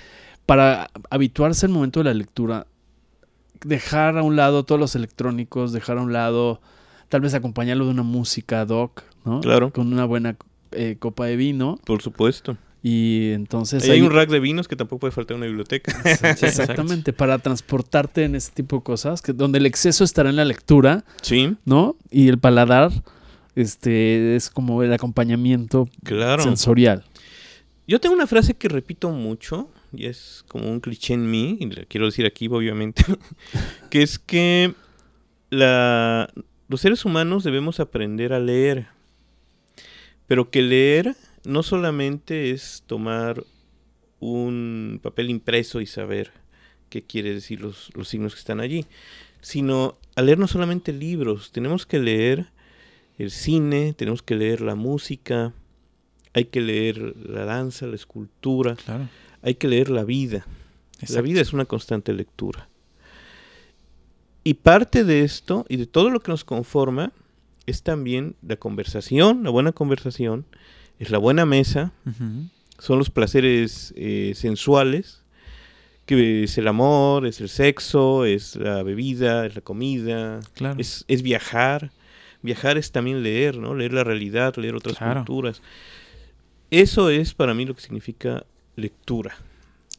para habituarse al momento de la lectura, dejar a un lado todos los electrónicos, dejar a un lado, tal vez acompañarlo de una música doc, ¿no? Claro. Con una buena eh, copa de vino Por supuesto. y entonces Ahí hay un rack de vinos que tampoco puede faltar en una biblioteca. Sí, exactamente para transportarte en ese tipo de cosas, que donde el exceso estará en la lectura, sí, ¿no? Y el paladar, este, es como el acompañamiento claro. sensorial. Yo tengo una frase que repito mucho, y es como un cliché en mí, y la quiero decir aquí obviamente, que es que la, los seres humanos debemos aprender a leer, pero que leer no solamente es tomar un papel impreso y saber qué quiere decir los, los signos que están allí, sino a leer no solamente libros, tenemos que leer el cine, tenemos que leer la música, hay que leer la danza, la escultura, Claro. hay que leer la vida. La vida es una constante lectura. Y parte de esto y de todo lo que nos conforma es también la conversación, la buena conversación, es la buena mesa, son los placeres eh, sensuales, que es el amor, es el sexo, es la bebida, es la comida, Claro. es, es viajar. Viajar es también leer, ¿no? Leer la realidad, leer otras Claro. culturas. Eso es para mí lo que significa lectura.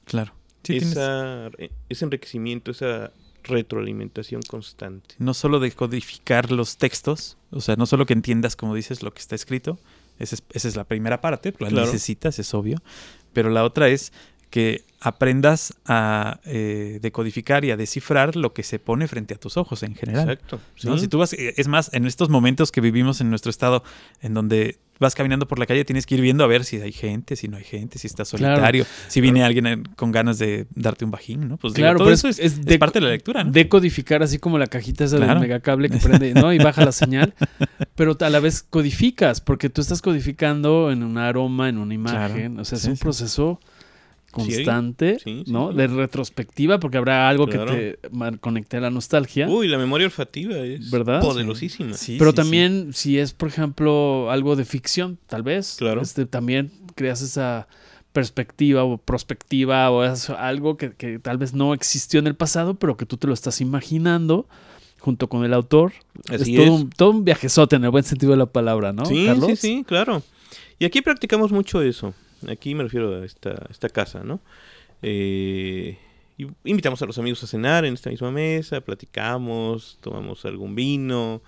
Claro. Sí, Esa- ese enriquecimiento, esa retroalimentación constante. no solo de codificar los textos, o sea, no solo que entiendas, como dices, lo que está escrito, esa es, esa es la primera parte, la Claro. necesitas, es obvio, pero la otra es que aprendas a eh, decodificar y a descifrar lo que se pone frente a tus ojos en general. Exacto. ¿no? sí. Si tú vas, eh, es más, en estos momentos que vivimos en nuestro estado, en donde vas caminando por la calle, tienes que ir viendo a ver si hay gente, si no hay gente, si está Claro. solitario, si viene alguien eh, con ganas de darte un bajín, ¿no? Pues digo, Claro, todo pero eso es- parte de la lectura, ¿no? decodificar así como la cajita esa Claro. del megacable que prende, ¿no? Y baja la señal, pero a la vez codificas, porque tú estás codificando en un aroma, en una imagen, Claro. o sea, es Sí, un sí. Constante, Sí, sí, ¿no? sí. De retrospectiva, porque habrá algo Claro. que te conecte a la nostalgia. Uy, la memoria olfativa es ¿Verdad? poderosísima. Sí, pero sí, sí. también si es, por ejemplo, algo de ficción, tal vez, Claro. este, también creas esa perspectiva o prospectiva o es algo que, que tal vez no existió en el pasado, pero que tú te lo estás imaginando junto con el autor. Así es todo, es. Un, todo un viajezote en el buen sentido de la palabra, ¿no? sí, Carlos? sí, sí, claro. Y aquí practicamos mucho eso. Aquí me refiero a esta, esta casa, ¿no? Eh, y invitamos a los amigos a cenar en esta misma mesa, platicamos, tomamos algún vino.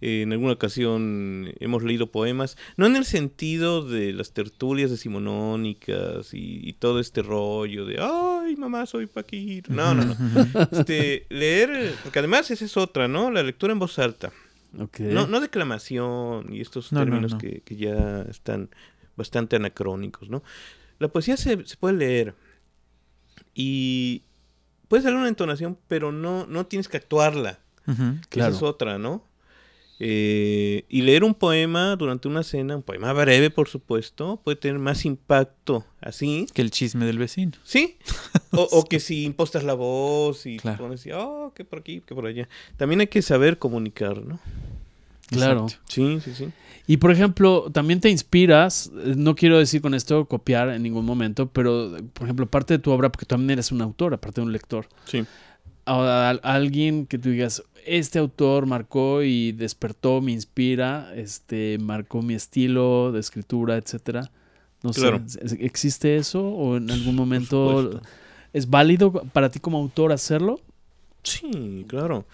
eh, en alguna ocasión hemos leído poemas, no en el sentido de las tertulias decimonónicas y, y todo este rollo de, ay, mamá, soy Paquir. No, no, no. Este, leer, porque además esa es otra, ¿no? La lectura en voz alta. Ok. No, no declamación y estos No, no, términos no. Que, que ya están bastante anacrónicos, ¿no? La poesía se, se puede leer y puedes darle una entonación, pero no, no tienes que actuarla. Que Claro. Esa es otra, ¿no? Eh, y leer un poema durante una cena, un poema breve, por supuesto, puede tener más impacto así, Que el chisme del vecino. ¿sí? O, o que si impostas la voz y Claro. pones, oh, que por aquí, que por allá. También hay que saber comunicar, ¿no? Claro. Exacto. Sí, sí, sí. Y por ejemplo, también te inspiras, eh, no quiero decir con esto copiar en ningún momento, pero por ejemplo, parte de tu obra, porque tú también eres un autor, aparte de un lector, Sí. a, a- a alguien que tú digas, este autor marcó y despertó, me inspira, este, marcó mi estilo de escritura, etcétera. No Claro. sé, ¿es- ¿existe eso o en algún momento es válido para ti como autor hacerlo? Sí, claro.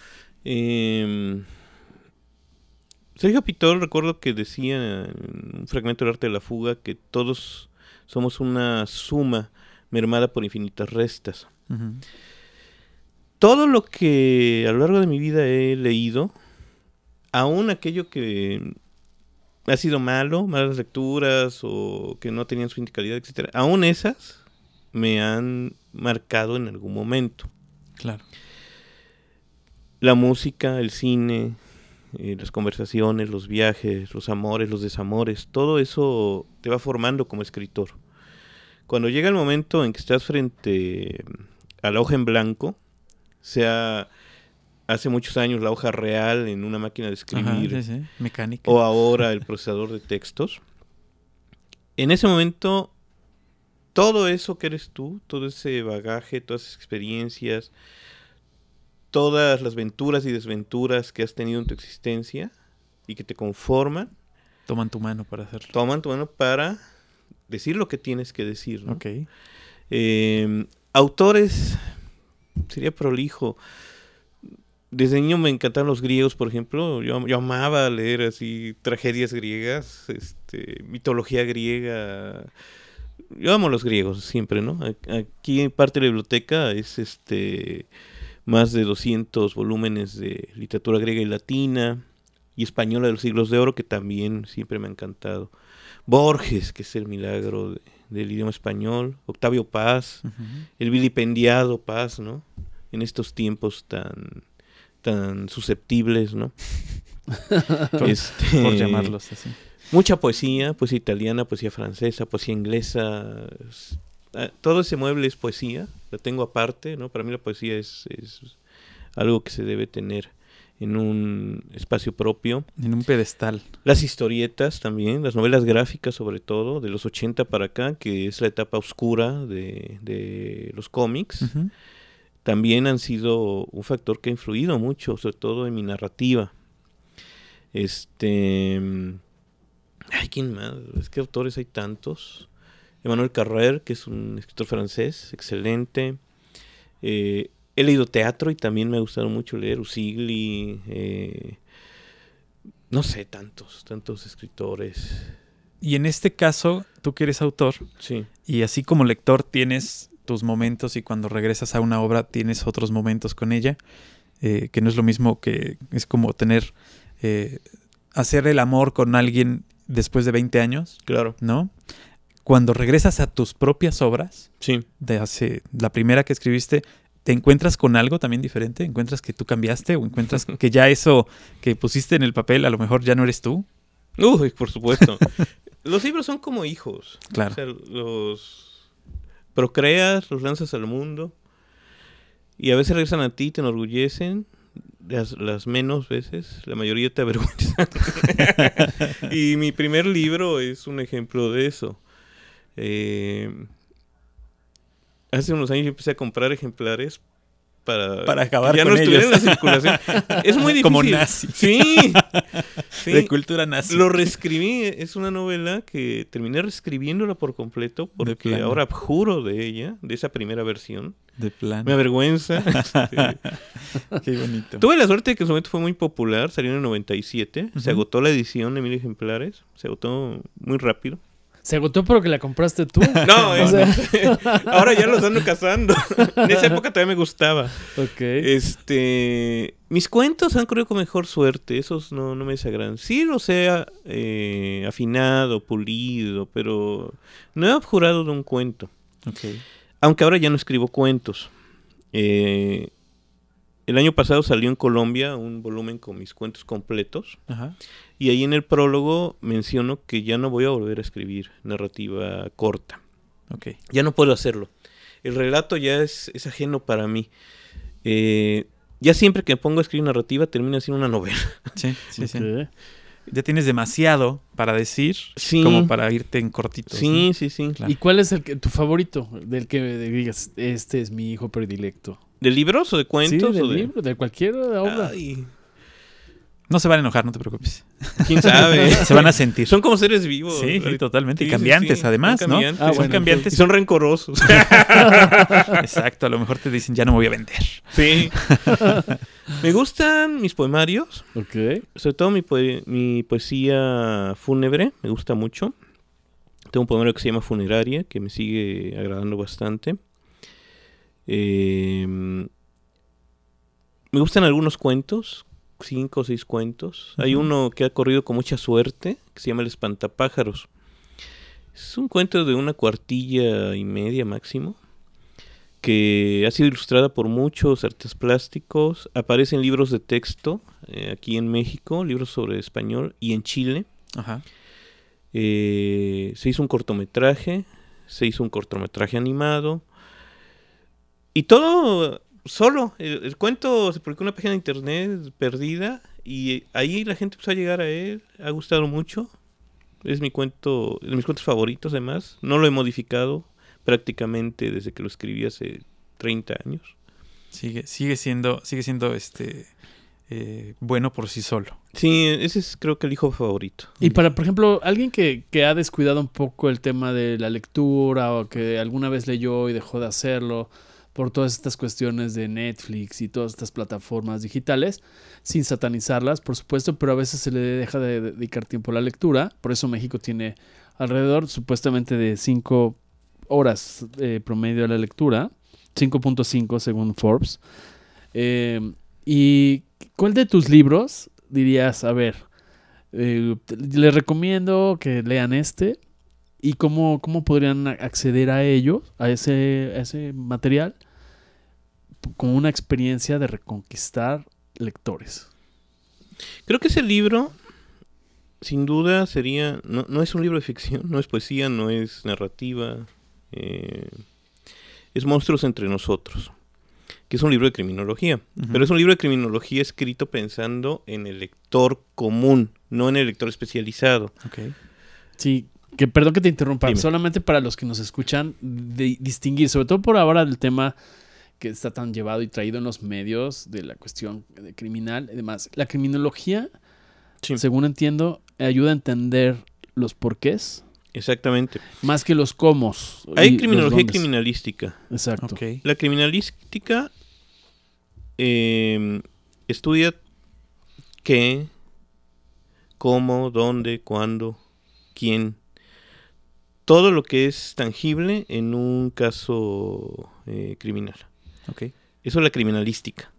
Eh, Sergio Pitor recuerdo que decía en un fragmento del arte de la fuga que todos somos una suma mermada por infinitas restas. Todo lo que a lo largo de mi vida he leído, aún aquello que ha sido malo, malas lecturas o que no tenían su indicalidad, etcétera, aún esas me han marcado en algún momento. Claro. La música, el cine, eh, las conversaciones, los viajes, los amores, los desamores, todo eso te va formando como escritor. Cuando llega el momento en que estás frente a la hoja en blanco, sea hace muchos años la hoja real en una máquina de escribir Ajá, sí, sí. Mecánica. o ahora el procesador de textos, en ese momento todo eso que eres tú, todo ese bagaje, todas esas experiencias, todas las venturas y desventuras que has tenido en tu existencia y que te conforman, Toman tu mano para hacerlo. toman tu mano para decir lo que tienes que decir. ¿no? Ok. Eh, autores, sería prolijo. Desde niño me encantaban los griegos, por ejemplo. Yo, yo amaba leer así tragedias griegas, este, mitología griega. Yo amo a los griegos siempre, ¿no? Aquí en parte de la biblioteca es este más de 200 volúmenes de literatura griega y latina y española de los siglos de oro que también siempre me ha encantado. Borges, que es el milagro de- del idioma español, Octavio Paz, el vilipendiado Paz, ¿no? En estos tiempos tan tan susceptibles, ¿no? Este, Por llamarlos así. Mucha poesía, poesía italiana, poesía francesa, poesía inglesa. Ah, Todo ese mueble es poesía, la tengo aparte, ¿no? Para mí la poesía es, es algo que se debe tener en un espacio propio. En un pedestal. Las historietas también, las novelas gráficas sobre todo, de los 80 para acá, que es la etapa oscura de, de los cómics, también han sido un factor que ha influido mucho, sobre todo en mi narrativa. Este. mm, Ay, ¿quién más? Es que autores hay tantos. Emmanuel Carrer, que es un escritor francés, excelente. Eh, he leído teatro y también me ha gustado mucho leer Usigli. eh, no sé, tantos, tantos escritores. Y en este caso, tú que eres autor, Sí, y así como lector tienes tus momentos y cuando regresas a una obra tienes otros momentos con ella, eh, que no es lo mismo que es como tener, eh, hacer el amor con alguien después de 20 años, claro. ¿no? Cuando regresas a tus propias obras, Sí, de hace, la primera que escribiste, ¿te encuentras con algo también diferente? ¿Encuentras que tú cambiaste o encuentras que ya eso que pusiste en el papel a lo mejor ya no eres tú? Uy, por supuesto. los libros son como hijos. Claro. O sea, los procreas, los lanzas al mundo y a veces regresan a ti, te enorgullecen, las, las menos veces, la mayoría te avergüenzan. y mi primer libro es un ejemplo de eso. Eh, hace unos años yo empecé a comprar ejemplares para, Para acabar que ya con no en la ellos. circulación. Es muy difícil. Como nazi. Sí. sí. De cultura nazi. Lo reescribí, es una novela que terminé reescribiéndola por completo porque plano. ahora abjuro de ella, de esa primera versión. De plan. Me avergüenza. Este, Qué bonito. Tuve la suerte de que en su momento fue muy popular, salió en el 97, Ujú. se agotó la edición de mil ejemplares, se agotó muy rápido. Se agotó porque la compraste tú. No, O sea- ahora ya los ando cazando. en esa época todavía me gustaba. Ok. Este, mis cuentos han corrido con mejor suerte, esos no, no me desagradan. Sí los he eh, afinado, pulido, pero no he abjurado de un cuento. Ok. Aunque ahora ya no escribo cuentos. Eh, el año pasado salió en Colombia un volumen con mis cuentos completos Ajá. Y ahí en el prólogo menciono que ya no voy a volver a escribir narrativa corta. Ok. Ya no puedo hacerlo. El relato ya es, es ajeno para mí. Eh, ya siempre que me pongo a escribir narrativa termina siendo una novela. Sí, sí, sí. Ya tienes demasiado para decir Sí. como para irte en cortitos. Sí, ¿no? sí, sí. Claro. ¿Y cuál es el que, tu favorito? Del que digas, este es mi hijo predilecto. ¿De libros o de cuentos? sí, o de... libro, de cualquier obra. Ay. No se van a enojar, no te preocupes. ¿Quién sabe? Se van a sentir. Son como seres vivos. Sí, sí, totalmente. Y Sí, cambiantes, sí. además, Son ¿no? cambiantes. Ah, son bueno, cambiantes. Y son rencorosos. Exacto, a lo mejor te dicen, ya no me voy a vender. sí. Me gustan mis poemarios. Ok. Sobre todo mi, poe- mi poesía fúnebre. Me gusta mucho. Tengo un poemario que se llama Funeraria, que me sigue agradando bastante. Eh, me gustan algunos cuentos, cinco o seis cuentos. Hay uno que ha corrido con mucha suerte, que se llama El Espantapájaros. Es un cuento de una cuartilla y media máximo, que ha sido ilustrada por muchos artistas plásticos. Aparece en libros de texto eh, aquí en México, libros sobre español, y en Chile. Ajá. Eh, se hizo un cortometraje, se hizo un cortometraje animado. Y todo solo. El, el cuento se publicó en una página de internet perdida y ahí la gente empezó a llegar a él. Ha gustado mucho. Es mi cuento, de mis cuentos favoritos además. No lo he modificado prácticamente desde que lo escribí hace 30 años. Sigue, sigue siendo, sigue siendo este eh, bueno por sí solo. Sí, ese es creo que el hijo favorito. Y para, por ejemplo, alguien que, que ha descuidado un poco el tema de la lectura o que alguna vez leyó y dejó de hacerlo por todas estas cuestiones de Netflix y todas estas plataformas digitales, sin satanizarlas, por supuesto, pero a veces se le deja de dedicar tiempo a la lectura. Por eso México tiene alrededor supuestamente de 5 horas eh, promedio a la lectura, 5.5 según Forbes. Eh, ¿Y cuál de tus libros dirías, a ver, eh, les recomiendo que lean este y cómo, cómo podrían acceder a ello, a ese, a ese material, como una experiencia de reconquistar lectores. Creo que ese libro, sin duda, sería. No, no es un libro de ficción, no es poesía, no es narrativa. eh, es Monstruos entre nosotros. Que es un libro de criminología. Pero es un libro de criminología escrito pensando en el lector común, no en el lector especializado. Ok. Sí, que perdón que te interrumpa, Dime. solamente para los que nos escuchan, de- distinguir, sobre todo por ahora el tema que está tan llevado y traído en los medios de la cuestión de criminal y demás. La criminología, Sí. según entiendo, ayuda a entender los porqués Exactamente. más que los cómo. Hay criminología y criminalística. Exacto. La criminalística eh, estudia qué, cómo, dónde, cuándo, quién. Todo lo que es tangible en un caso eh, criminal. Ok. Eso es la criminalística.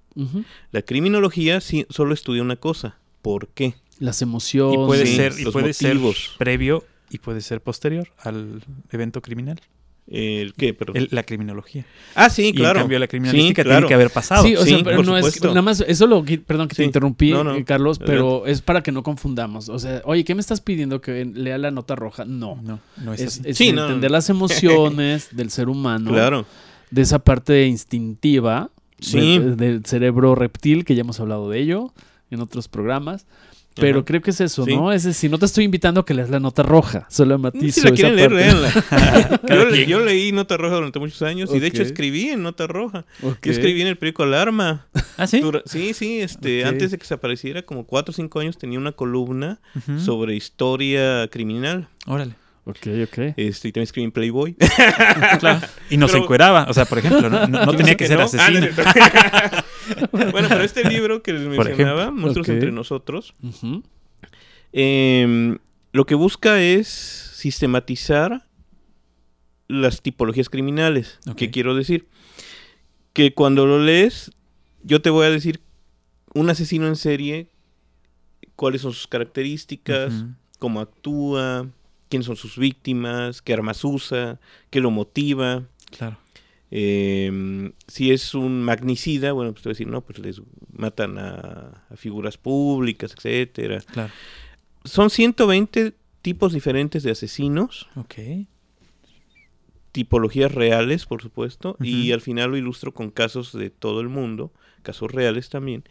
La criminología sí, solo estudia una cosa. ¿Por qué? Las Y emociones. puede sí, ser, y los puede ser previo y puede ser posterior al evento criminal. ¿El qué? Perdón. El- la criminología. Ah, sí, Y claro. en cambio la criminalística Sí, claro. tiene que haber pasado. Sí, o sea, Sí, pero por no es, nada más, eso lo, perdón que te interrumpí, No, no. Carlos, pero es para que no confundamos. O sea, oye, ¿qué me estás pidiendo que lea la nota roja? No. No, no es, Es, así. es entender no. las emociones del ser humano, Claro. De esa parte instintiva Sí. de- del cerebro reptil, que ya hemos hablado de ello en otros programas. Pero Ajá. creo que es eso, Sí. ¿no? Es decir, no te estoy invitando a que leas la nota roja, solo matizo Si la quieren leer, yo, yo leí Nota Roja durante muchos años y de hecho escribí en Nota Roja. Ok. Yo escribí en el periódico Alarma. ¿Ah, sí? Dura- sí, sí, este, Ok. antes de que se apareciera, como cuatro o cinco años, tenía una columna Ujú. sobre historia criminal. Órale. Ok, ok. Este, y también escribí en Playboy. Claro. Y no se Pero- encueraba. O sea, por ejemplo, no, no- no Yo tenía que ser no. asesino. Ah, no es cierto. bueno, pero este libro que les mencionaba, Monstruos entre nosotros, em, lo que busca es sistematizar las tipologías criminales. Ok. ¿Qué quiero decir? Que cuando lo lees, yo te voy a decir un asesino en serie, cuáles son sus características, cómo actúa, quiénes son sus víctimas, qué armas usa, qué lo motiva. Claro. Eh, si es un magnicida, bueno, pues te voy a decir, no, pues les matan a, a figuras públicas, etcétera. Claro. Son 120 tipos diferentes de asesinos, Ok. tipologías reales, por supuesto, y al final lo ilustro con casos de todo el mundo, casos reales también,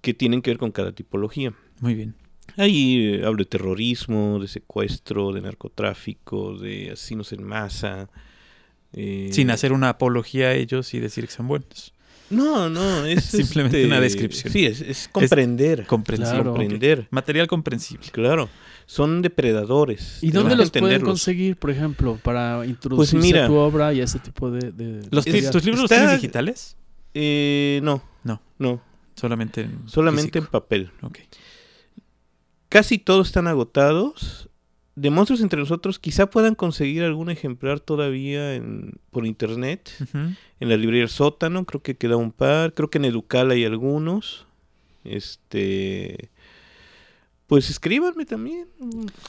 que tienen que ver con cada tipología. Muy bien. Ahí eh, hablo de terrorismo, de secuestro, de narcotráfico, de asesinos en masa. eh, Sin hacer una apología a ellos y decir que son buenos. No, no, es Simplemente este, una descripción. Sí, es, es comprender. Comprensible. Claro. comprender. Material comprensible. Claro. Son depredadores. ¿Y dónde los pueden conseguir, por ejemplo, para introducirse Pues mira. a tu obra y a ese tipo de... de- Los? ¿Tus libros los Está- tienes digitales? Eh, no. No. No. Solamente en Solamente en papel. Ok. Casi todos están agotados. De Monstruos entre nosotros, quizá puedan conseguir algún ejemplar todavía en, por internet. En la librería El Sótano, creo que queda un par. Creo que en Educal hay algunos. Este. Pues escríbanme también.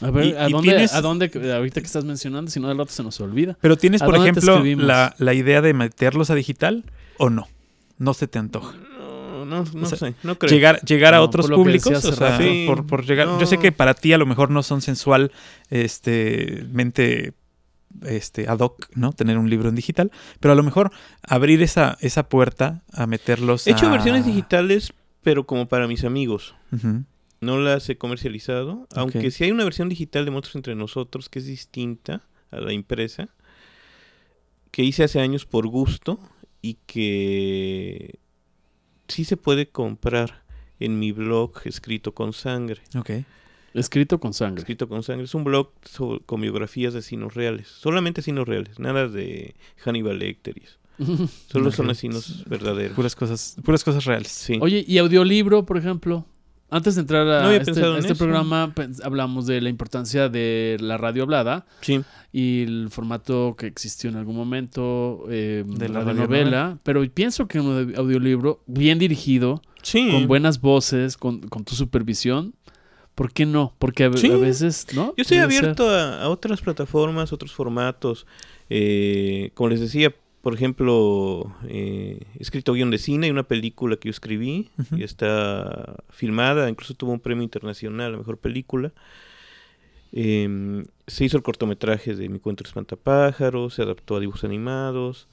A ver, Y- ¿a, dónde, tienes- ¿a dónde, ahorita que estás mencionando, si no del rato se nos olvida? Pero tienes, ¿A por ejemplo, la, la idea de meterlos a digital o no. No se te antoja. No, no, no O sea, sé, no creo. Llegar, llegar a otros públicos, o sea. Sí, por, por llegar. Yo sé que para ti a lo mejor no son sensual, este, mente, este, ad hoc, ¿no? Tener un libro en digital, pero a lo mejor abrir esa, esa puerta a meterlos. He hecho a- versiones digitales, pero como para mis amigos. No las he comercializado. Aunque sí hay una versión digital de Monstruos entre nosotros que es distinta a la impresa. Que hice hace años por gusto. Y que sí se puede comprar en mi blog escrito con sangre. Ok. Escrito con sangre. Escrito con sangre. Es un blog con biografías de asinos reales. Solamente asinos reales. Nada de Hannibal Lecter. y eso. Solo son Ok. asinos verdaderos. Puras cosas, puras cosas reales. Sí. Oye, ¿y audiolibro, por ejemplo? Antes de entrar a No este, en este programa, pens- hablamos de la importancia de la radio hablada sí. y el formato que existió en algún momento eh, De la la radionovela. novela. Pero pienso que un audiolibro bien dirigido, Sí. con buenas voces, con, con tu supervisión, ¿por qué no? Porque a, Sí. a veces, ¿no? Yo estoy abierto a, a otras plataformas, otros formatos. Eh, como les decía, por ejemplo, eh, he escrito guion de cine y una película que yo escribí y está filmada, incluso tuvo un premio internacional a mejor película. Eh, se hizo el cortometraje de Mi cuento Espantapájaros, se adaptó a dibujos animados,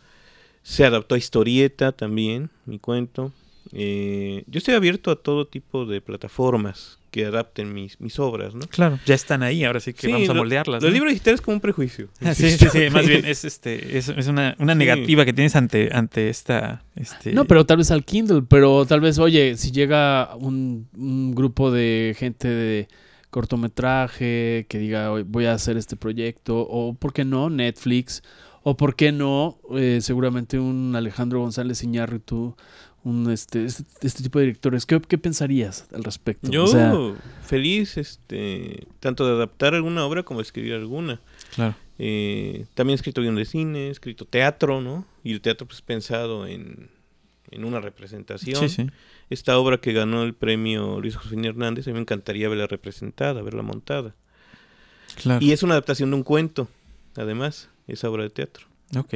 se adaptó a historieta también, mi cuento. Eh, yo estoy abierto a todo tipo de plataformas que adapten mis, mis obras, ¿no? Claro. Ya están ahí, ahora sí que Sí, vamos a lo- moldearlas. Los ¿no? libros digitales es como un prejuicio. Ah, Sí, sí, sí, más bien es este es, es una, una Sí. negativa que tienes ante ante esta este No, pero tal vez al Kindle, pero tal vez, oye, si llega un, un grupo de gente de cortometraje que diga, "Oye, voy a hacer este proyecto, o por qué no, Netflix, o por qué no, eh, seguramente un Alejandro González Iñárritu, un este, este, este tipo de directores, ¿qué, qué pensarías al respecto? Yo O sea, feliz este tanto de adaptar alguna obra como de escribir alguna. claro. Eh, también he escrito guion de cine, he escrito teatro, ¿no? Y el teatro pues pensado en, en una representación. Sí, sí. Esta obra que ganó el premio Luis José Hernández, a mí me encantaría verla representada, verla montada. Claro. Y es una adaptación de un cuento, además, esa obra de teatro. Ok.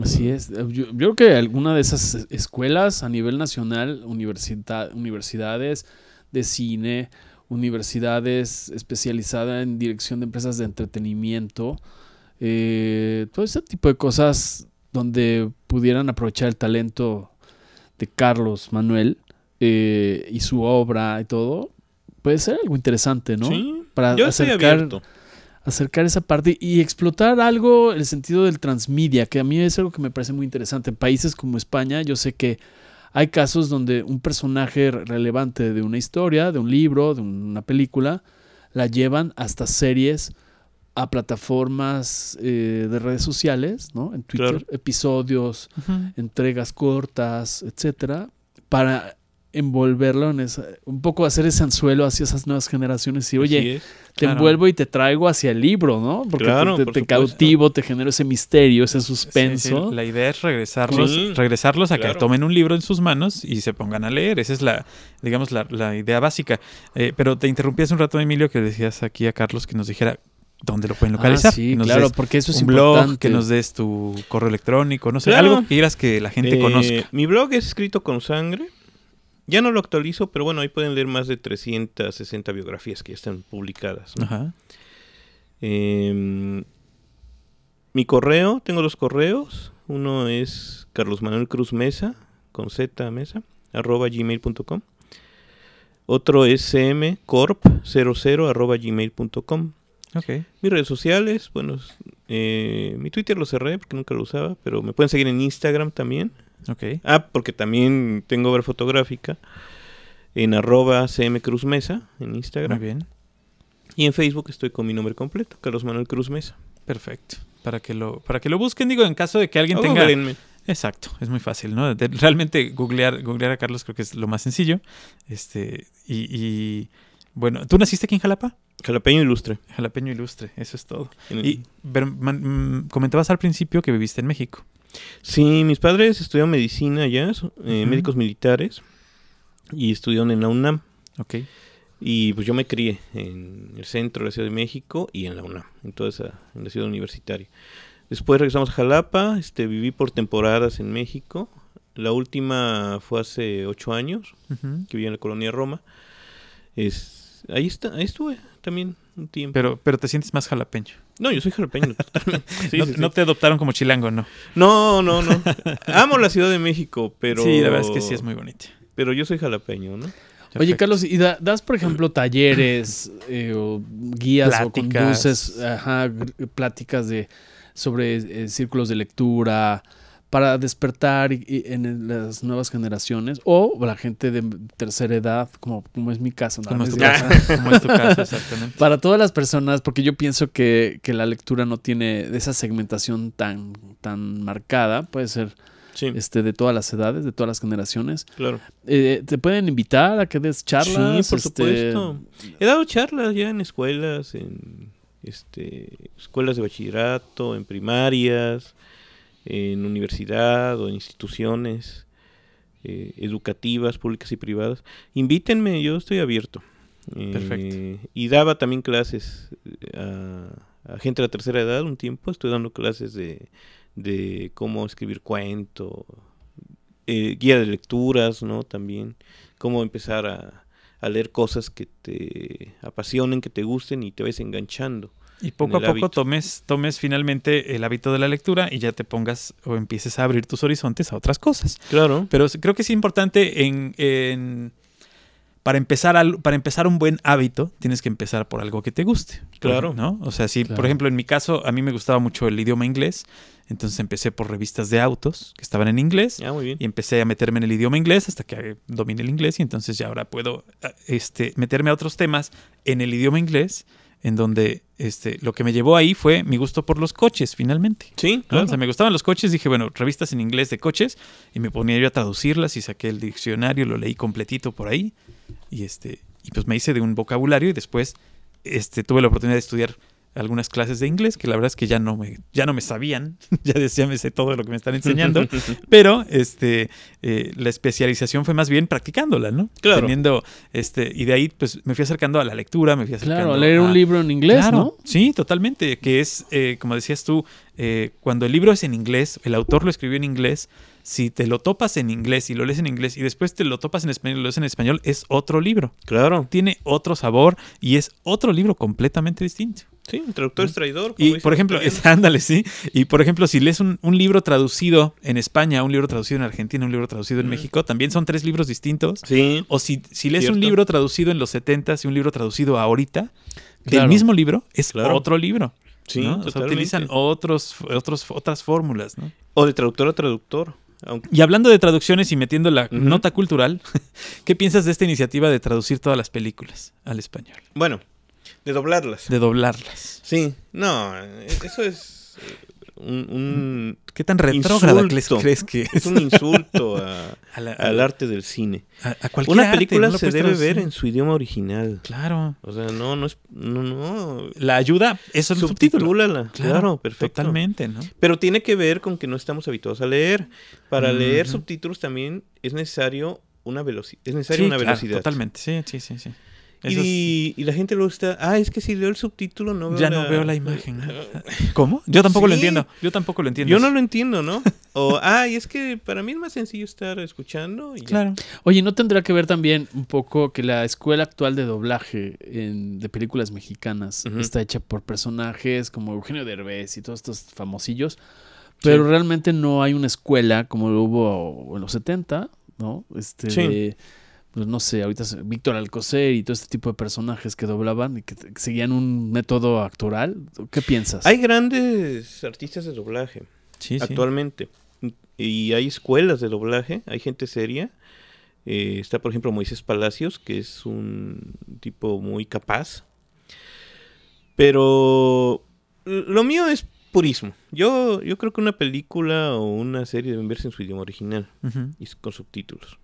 Así es. Yo, yo creo que alguna de esas escuelas a nivel nacional, universita- universidades de cine, universidades especializadas en dirección de empresas de entretenimiento, eh, todo ese tipo de cosas donde pudieran aprovechar el talento de Carlos Manuel eh, y su obra y todo, puede ser algo interesante, ¿no? Sí, Para yo estoy acercar abierto. Acercar esa parte y explotar algo, el sentido del transmedia, que a mí es algo que me parece muy interesante. En países como España, yo sé que hay casos donde un personaje re- relevante de una historia, de un libro, de una película, la llevan hasta series a plataformas eh, de redes sociales, ¿no? En Twitter, Claro. episodios, entregas cortas, etcétera, para envolverlo en esa, un poco hacer ese anzuelo hacia esas nuevas generaciones y oye, es. te Claro. envuelvo y te traigo hacia el libro, ¿no? Porque Claro, te, por te supuesto. cautivo, te genero ese misterio, ese Sí, sí, suspenso. La idea es regresarlos, Sí, regresarlos a que tomen un libro en sus manos y se pongan a leer. Esa es la, digamos, la, la idea básica. Eh, pero te interrumpí hace un rato, Emilio, que decías aquí a Carlos que nos dijera dónde lo pueden Ah, localizar. sí, Que nos claro, porque eso es un blog, importante. que nos des tu correo electrónico, no sé, Claro. algo que quieras que la gente Eh, conozca. Mi blog es escrito con sangre. Ya no lo actualizo, pero bueno, ahí pueden leer más de 360 biografías que ya están publicadas. ¿no? Ajá. Em, mi correo, tengo dos correos. Uno es Carlos Manuel Cruz Mesa, con Z Mesa, arroba gmail.com. Otro es cmcorp00 arroba gmail.com. Ok. Mis redes sociales, bueno, eh, mi Twitter lo cerré porque nunca lo usaba, pero me pueden seguir en Instagram también, Ok. Ah, porque también tengo obra fotográfica en arroba CM Cruz Mesa en Instagram. Muy bien. Y en Facebook estoy con mi nombre completo, Carlos Manuel Cruz Mesa. Perfecto. Para que lo, para que lo busquen, digo, en caso de que alguien O tenga. googleenme. Exacto, es muy fácil, ¿no? De- realmente googlear, googlear a Carlos creo que es lo más sencillo. Este, y, y, bueno, ¿tú naciste aquí en Jalapa? Jalapeño ilustre. Jalapeño ilustre, eso es todo. El- Y man- mm, comentabas al principio que viviste en México. Sí, mis padres estudiaron medicina so- eh, médicos militares, y estudiaron en la UNAM. Ok. Y pues yo me crié en el centro de la Ciudad de México y en la UNAM, en toda esa, en la ciudad universitaria. Después regresamos a Jalapa, este, viví por temporadas en México. La última fue hace ocho años, que viví en la colonia Roma. Es, ahí está, ahí estuve también un tiempo. Pero, pero te sientes más jalapeño. no, yo soy jalapeño. Sí, no, sí, sí. no te adoptaron como chilango, ¿no? no, no, no. Amo la Ciudad de México, pero Sí, la verdad es que sí es muy bonita. pero yo soy jalapeño, ¿no? Oye. Carlos, ¿y da- das, por ejemplo, talleres eh, o guías o Pláticas. conduces ajá, pláticas de, sobre eh, círculos de lectura para despertar y- y en las nuevas generaciones o la gente de tercera edad, como, como es mi caso? ¿no? Como es tu caso, como es tu caso, exactamente. Para todas las personas, porque yo pienso que, que la lectura no tiene esa segmentación tan, tan marcada, puede ser Sí, este, de todas las edades, de todas las generaciones. claro. Eh, ¿Te pueden invitar a que des charlas? Sí, por Este, supuesto. He dado charlas ya en escuelas, en este, escuelas de bachillerato, en primarias, en universidad o en instituciones eh, educativas, públicas y privadas. Invítenme, yo estoy abierto. Eh, Perfecto. Y daba también clases eh, a, a gente de la tercera edad un tiempo. Estoy dando clases de, de cómo escribir cuento, eh, guía de lecturas, ¿no? También cómo empezar a, a leer cosas que te apasionen, que te gusten y te ves enganchando. Y poco a poco hábito. tomes, tomes finalmente el hábito de la lectura y ya te pongas o empieces a abrir tus horizontes a otras cosas. Claro. Pero creo que es importante en, en- para empezar al- para empezar un buen hábito, tienes que empezar por algo que te guste. Claro. ¿No? O sea, si, Claro. por ejemplo, en mi caso, a mí me gustaba mucho el idioma inglés, entonces empecé por revistas de autos que estaban en inglés. Ah, muy bien. Y empecé a meterme en el idioma inglés hasta que domine el inglés y entonces ya ahora puedo ah, este, meterme a otros temas en el idioma inglés, en donde este, lo que me llevó ahí fue mi gusto por los coches, finalmente. Sí, ¿no? claro. O sea, me gustaban los coches, dije, bueno, revistas en inglés de coches, y me ponía yo a traducirlas y saqué el diccionario, lo leí completito por ahí, y este, y pues me hice de un vocabulario y después este, tuve la oportunidad de estudiar algunas clases de inglés que la verdad es que ya no me, ya no me sabían, ya decía me sé todo lo que me están enseñando, pero este, eh, la especialización fue más bien practicándola, ¿no? Claro. Teniendo, este, y de ahí pues me fui acercando a la lectura, me fui acercando Claro, leer a- un libro en inglés, Claro, ¿no? Sí, totalmente. Que es, eh, como decías tú, eh, cuando el libro es en inglés, el autor lo escribió en inglés, si te lo topas en inglés y lo lees en inglés y después te lo topas en español y lo lees en español, es otro libro. Claro. Tiene otro sabor y es otro libro completamente distinto. Sí, un traductor es traidor. como Y, por ejemplo, es- ándale, sí. Y, por ejemplo, si lees un, un libro traducido en España, un libro traducido en Argentina, un libro traducido en Mm. México, también son tres libros distintos. Sí, O si, si lees Cierto. un libro traducido en los 70 y un libro traducido ahorita, Claro. el mismo libro es Claro. otro libro. sí, ¿no? O sea, utilizan otros, otros, otras fórmulas. ¿no? O de traductor a traductor. Aunque, Y hablando de traducciones y metiendo la nota cultural, ¿qué piensas de esta iniciativa de traducir todas las películas al español? bueno, de doblarlas. De doblarlas. Sí, no, eh, eso es eh, un, un- ¿Qué tan retrógrada crees que es es? un insulto a- A la- al arte del cine. a- a cualquier Una arte, película no se debe ver en su idioma original. Claro. O sea, no, no es, no, no. La ayuda, es el subtítulo. Subtitúlala, claro, perfecto. Totalmente, ¿no? Pero tiene que ver con que no estamos habituados a leer. Para leer Ujú. subtítulos también es necesario una velocidad. Es necesaria Sí, una claro, velocidad. totalmente. Sí, sí, sí, sí. Es- Y, y la gente luego está, ah, es que si leo el subtítulo no veo ya la... no veo la imagen. ¿Cómo? Yo tampoco lo entiendo. Yo tampoco lo entiendo. Yo no lo entiendo, ¿no? O, ah, y es que para mí es más sencillo estar escuchando y ya. Claro. Oye, ¿no tendrá que ver también un poco que la escuela actual de doblaje en- de películas mexicanas está hecha por personajes como Eugenio Derbez y todos estos famosillos? Pero Sí. realmente no hay una escuela como lo hubo en los 70, ¿no? Este, Sí. de, pues no sé, ahorita Víctor Alcocer y todo este tipo de personajes que doblaban y que, que seguían un método actoral. ¿Qué piensas? Hay grandes artistas de doblaje Sí, sí. actualmente. Y hay escuelas de doblaje, hay gente seria. Eh, está, por ejemplo, Moisés Palacios, que es un tipo muy capaz. Pero lo mío es purismo. Yo, yo creo que una película o una serie deben verse en su idioma original y con subtítulos.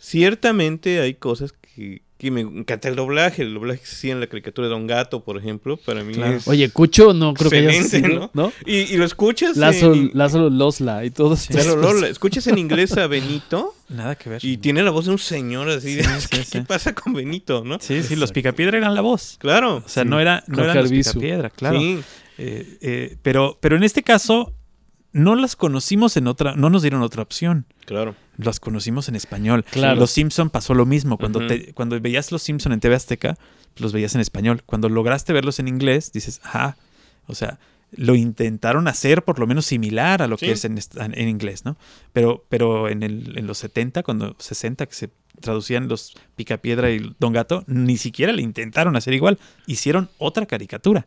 Ciertamente hay cosas que, que me encanta el doblaje. El doblaje que se hacía en la caricatura de Don Gato, por ejemplo, para mí Claro. es... Oye, Cucho, no creo que haya Excelente, sido, ¿no? Y, y lo escuchas Lázaro, en... Lázaro Losla y todo eso. Claro, Lola, escuchas en inglés a Benito Nada que ver. y tiene la voz de un señor así. de, Sí, sí, ¿Qué, sí. qué pasa con Benito, no? Sí, sí, los Picapiedra eran la voz. Claro. O sea, Sí. no, era, no eran los. Picapiedra, claro. Sí. Eh, eh, pero, pero en este caso, no las conocimos en otra, no nos dieron otra opción. Claro. Las conocimos en español. Claro. Los Simpson pasó lo mismo. Cuando, te- cuando veías los Simpson en TV Azteca, los veías en español. Cuando lograste verlos en inglés, dices, ajá. O sea, lo intentaron hacer por lo menos similar a lo Sí. que es en, en inglés, ¿no? Pero, pero en, el, en los 70, cuando 60, que se traducían los Picapiedra y Don Gato, ni siquiera le intentaron hacer igual. Hicieron otra caricatura.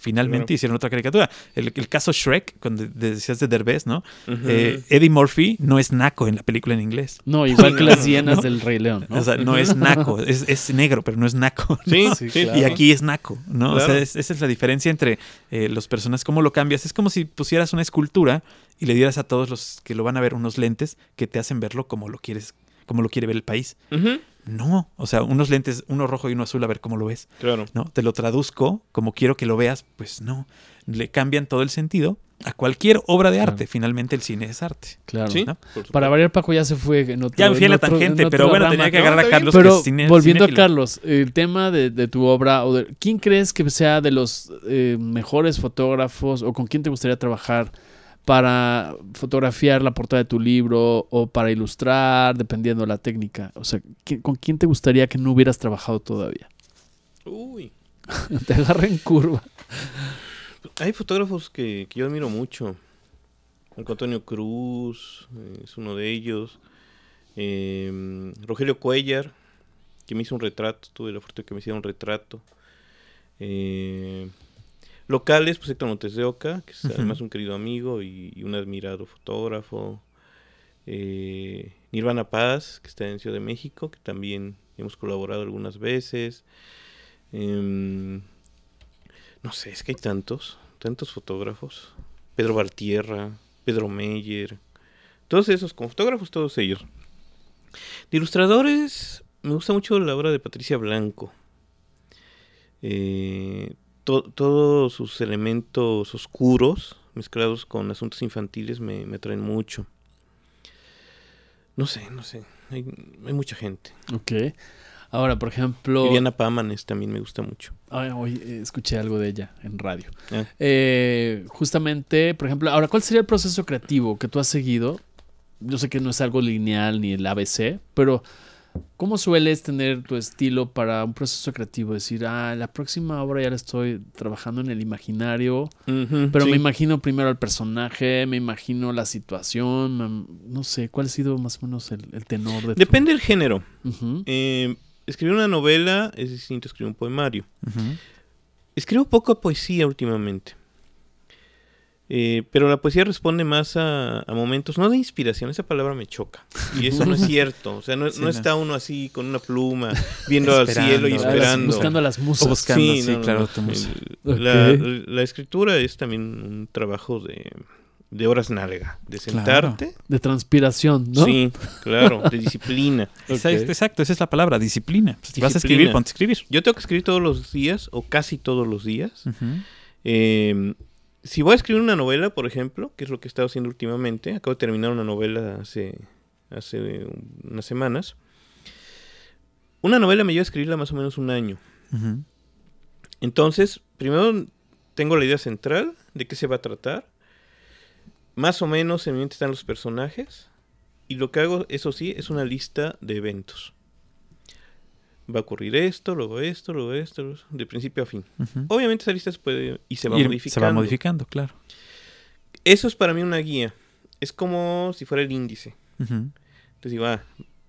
Finalmente Claro. hicieron otra caricatura. El, el caso Shrek, cuando de- decías de Derbez, ¿no? Eh, Eddie Murphy no es naco en la película en inglés. No, igual que las hienas no. del Rey León, ¿no? O sea, no es naco, es, es negro, pero no es naco. ¿no? Sí, Sí, sí, claro. Y aquí es naco, ¿no? O sea, es- esa es la diferencia entre eh, los personajes, cómo lo cambias. Es como si pusieras una escultura y le dieras a todos los que lo van a ver unos lentes que te hacen verlo como lo quieres, como lo quiere ver el país. No, o sea, unos lentes, uno rojo y uno azul, a ver cómo lo ves. Claro. ¿no? Te lo traduzco como quiero que lo veas, pues no. Le cambian todo el sentido a cualquier obra de arte. Claro. Finalmente el cine es arte. Claro. Para variar, Paco ya se fue en otro Ya me fui a en la otro- tangente, en pero bueno, rama. tenía que agarrar a. Carlos. Pero que es cine- volviendo a. Carlos, el tema de, de tu obra, o de, ¿quién crees que sea de los eh, mejores fotógrafos o con quién te gustaría trabajar para fotografiar la portada de tu libro o para ilustrar, dependiendo de la técnica? O sea, ¿qui- ¿con quién te gustaría que no hubieras trabajado todavía? Uy. te agarré en curva. Hay fotógrafos que, que yo admiro mucho. Marco Antonio Cruz eh, es uno de ellos. Eh, Rogelio Cuellar, que me hizo un retrato. Tuve la fortuna de que me hiciera un retrato. Eh, locales, pues Héctor Montes de Oca, que es además un querido amigo y, y un admirado fotógrafo. Eh, Nirvana Paz, que está en Ciudad de México, que también hemos colaborado algunas veces. Em, no sé, es que hay tantos, tantos fotógrafos. Pedro Valtierra, Pedro Meyer, todos esos, como fotógrafos, todos ellos. De ilustradores, me gusta mucho la obra de Patricia Blanco. Eh, to- todos sus elementos oscuros, mezclados con asuntos infantiles, me, me atraen mucho. No sé, no sé, hay, hay mucha gente. Ok. Ahora, por ejemplo, Viviana Pámanes también me gusta mucho. Ay, hoy eh, escuché algo de ella en radio. Ah. Eh, justamente, por ejemplo, ahora, ¿cuál sería el proceso creativo que tú has seguido? Yo sé que no es algo lineal ni el ABC, pero ¿cómo sueles tener tu estilo para un proceso creativo? Decir, ah, la próxima obra ya la estoy trabajando en el imaginario, pero sí. me imagino primero al personaje, me imagino la situación, me- no sé, ¿cuál ha sido más o menos el, el tenor de Depende del género. Eh, escribir una novela es distinto a escribir un poemario. Escribo poco poesía últimamente. Eh, pero la poesía responde más a, a momentos, no de inspiración, esa palabra me choca. Y eso no es cierto. O sea, no, Sí, no no. está uno así con una pluma, viendo al cielo y esperando. buscando a las musas. O buscando, sí, claro, tu El- musa. la, escritura es también un trabajo de, de horas nalga, de Claro. sentarte. De transpiración, ¿no? Sí, claro, de disciplina. Esa- Ok. Exacto, esa es la palabra, disciplina. Vas a escribir, ponte a escribir. Yo tengo que escribir todos los días, o casi todos los días. Ujú. Eh, si voy a escribir una novela, por ejemplo, que es lo que he estado haciendo últimamente, acabo de terminar una novela hace, hace unas semanas. Una novela me lleva a escribirla más o menos un año. Entonces, primero tengo la idea central de qué se va a tratar. Más o menos en mi mente están los personajes. Y lo que hago, eso sí, es una lista de eventos. Va a ocurrir esto, luego esto, luego esto, luego esto, de principio a fin. Ujú. Obviamente esa lista se puede y se va Ir- modificando. Se va modificando, claro. Eso es para mí una guía. Es como si fuera el índice. Ujú. Entonces digo, ah,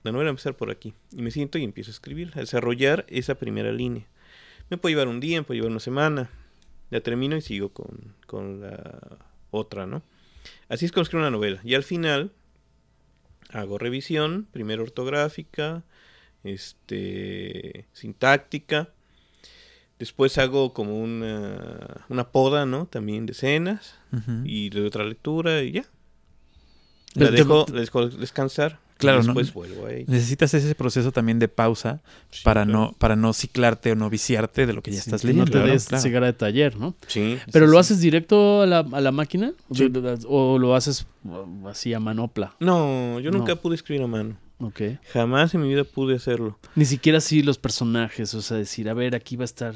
la novela va a empezar por aquí. Y me siento y empiezo a escribir, a desarrollar esa primera línea. Me puede llevar un día, me puede llevar una semana. La termino y sigo con, con la otra, ¿no? Así es como escribo una novela. Y al final hago revisión, primero ortográfica, este, sintáctica. Después hago como una, una poda, ¿no? También de escenas. Ujú. Y le doy otra lectura y ya. Pero La te- dejo, la dejo descansar. Claro, y ¿no? después vuelvo a ella. Necesitas ese proceso también de pausa Sí, para claro. no para no ciclarte o no viciarte de lo que ya Sí, estás leyendo. no te claro, des claro. cigarra de taller, ¿no? Sí. Pero Sí, lo haces directo a la, a la máquina Sí. De- de- o lo haces uh, así a manopla. No, yo nunca No. pude escribir a mano. Ok. Jamás en mi vida pude hacerlo. Ni siquiera así los personajes, o sea, decir, a ver, aquí va a estar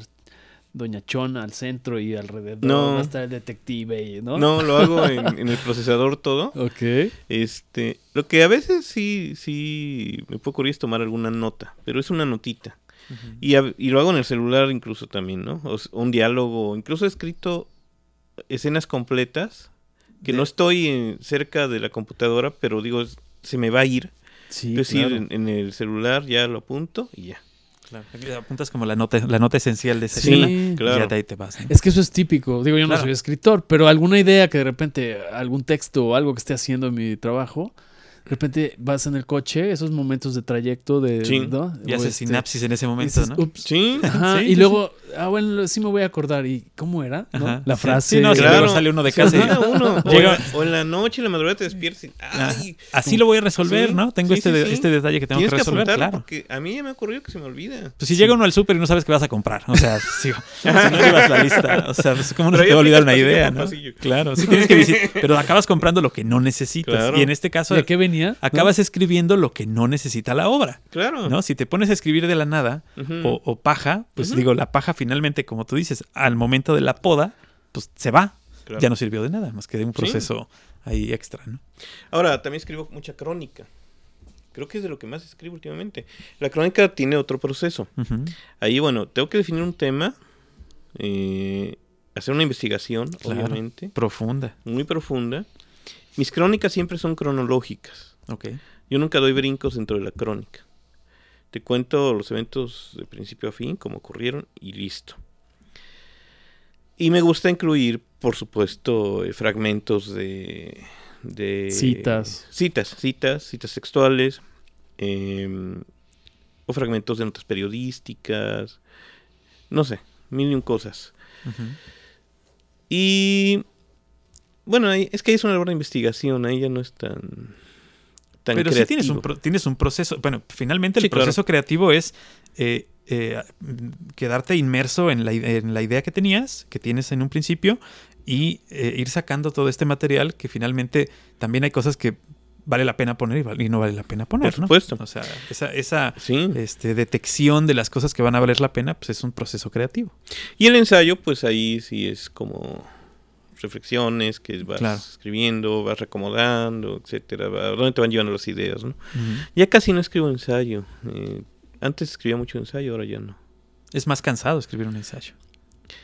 Doña Chona al centro y alrededor No. va a estar el detective, y- ¿no? No, lo hago en, en el procesador todo. Ok. Este, lo que a veces sí, sí me puede ocurrir es tomar alguna nota, pero es una notita. Y, a- y lo hago en el celular incluso también, ¿no? O un diálogo, incluso he escrito escenas completas que De- no estoy en- cerca de la computadora, pero digo, se me va a ir. Sí, es decir, claro. en, en el celular ya lo apunto y ya. Claro. Aquí apuntas como la nota la nota esencial de esa Sí, escena y claro. ya de ahí te vas. ¿no? Es que eso es típico. Digo, yo no soy escritor, pero alguna idea que de repente, algún texto o algo que esté haciendo en mi trabajo, de repente vas en el coche, esos momentos de trayecto de... Sí. ¿no? Y haces este, sinapsis en ese momento, dices, ¿no? "Ups". Sí, Ajá, Sí, y sí, luego, ah, bueno, sí me voy a acordar. ¿Y cómo era? ¿no? Ajá, La frase. Sí, no, si Claro. luego sale uno de casa y olvida uno. O, Llega- en la, o en la noche, en la madrugada te despiertas y, ay, así lo voy a resolver, Sí, ¿no? Tengo sí, este, sí, de- sí. este detalle que tengo que tienes que resolver, claro. porque a mí ya me ha ocurrido que se me olvida. Pues si llega uno al súper y no sabes qué vas a comprar, o sea, si, si no llevas la lista, o sea, pues, ¿cómo no te va a olvidar una idea, no? Claro, sí tienes que visitar, pero acabas comprando lo que no necesitas. Y en este caso, ¿De qué acabas escribiendo lo que no necesita la obra, Claro. ¿no? Si te pones a escribir de la nada o, o paja, pues digo, la paja finalmente, como tú dices, al momento de la poda, pues se va. Claro. Ya no sirvió de nada, más que de un proceso ahí extra, ¿no? Ahora, también escribo mucha crónica. Creo que es de lo que más escribo últimamente. La crónica tiene otro proceso. Ahí, bueno, tengo que definir un tema, eh, hacer una investigación, Claro. obviamente, Profunda, muy profunda. Mis crónicas siempre son cronológicas. ok. Yo nunca doy brincos dentro de la crónica. Te cuento los eventos de principio a fin, como ocurrieron, y listo. Y me gusta incluir, por supuesto, eh, fragmentos de, de... Citas. Citas, citas, citas textuales. em, o fragmentos de notas periodísticas. No sé, mil y un cosas. Y... Bueno, es que ahí es una labor de investigación, ahí ya no es tan... tan Pero sí tienes un, creativo. pro- tienes un proceso. Bueno, finalmente el Sí, claro. proceso creativo es eh, eh, quedarte inmerso en la, en la idea que tenías, que tienes en un principio, y eh, ir sacando todo este material que finalmente también hay cosas que vale la pena poner y, no vale la pena poner. Por ¿no? supuesto. O sea, esa, esa Sí. este, detección de las cosas que van a valer la pena, pues es un proceso creativo. Y el ensayo, pues ahí sí es como reflexiones que vas Claro. escribiendo, vas recomodando, etcétera, va- dónde te van llevando las ideas, ¿no? Ya casi no escribo ensayo. eh, antes escribía mucho ensayo, ahora ya no. Es más cansado escribir un ensayo.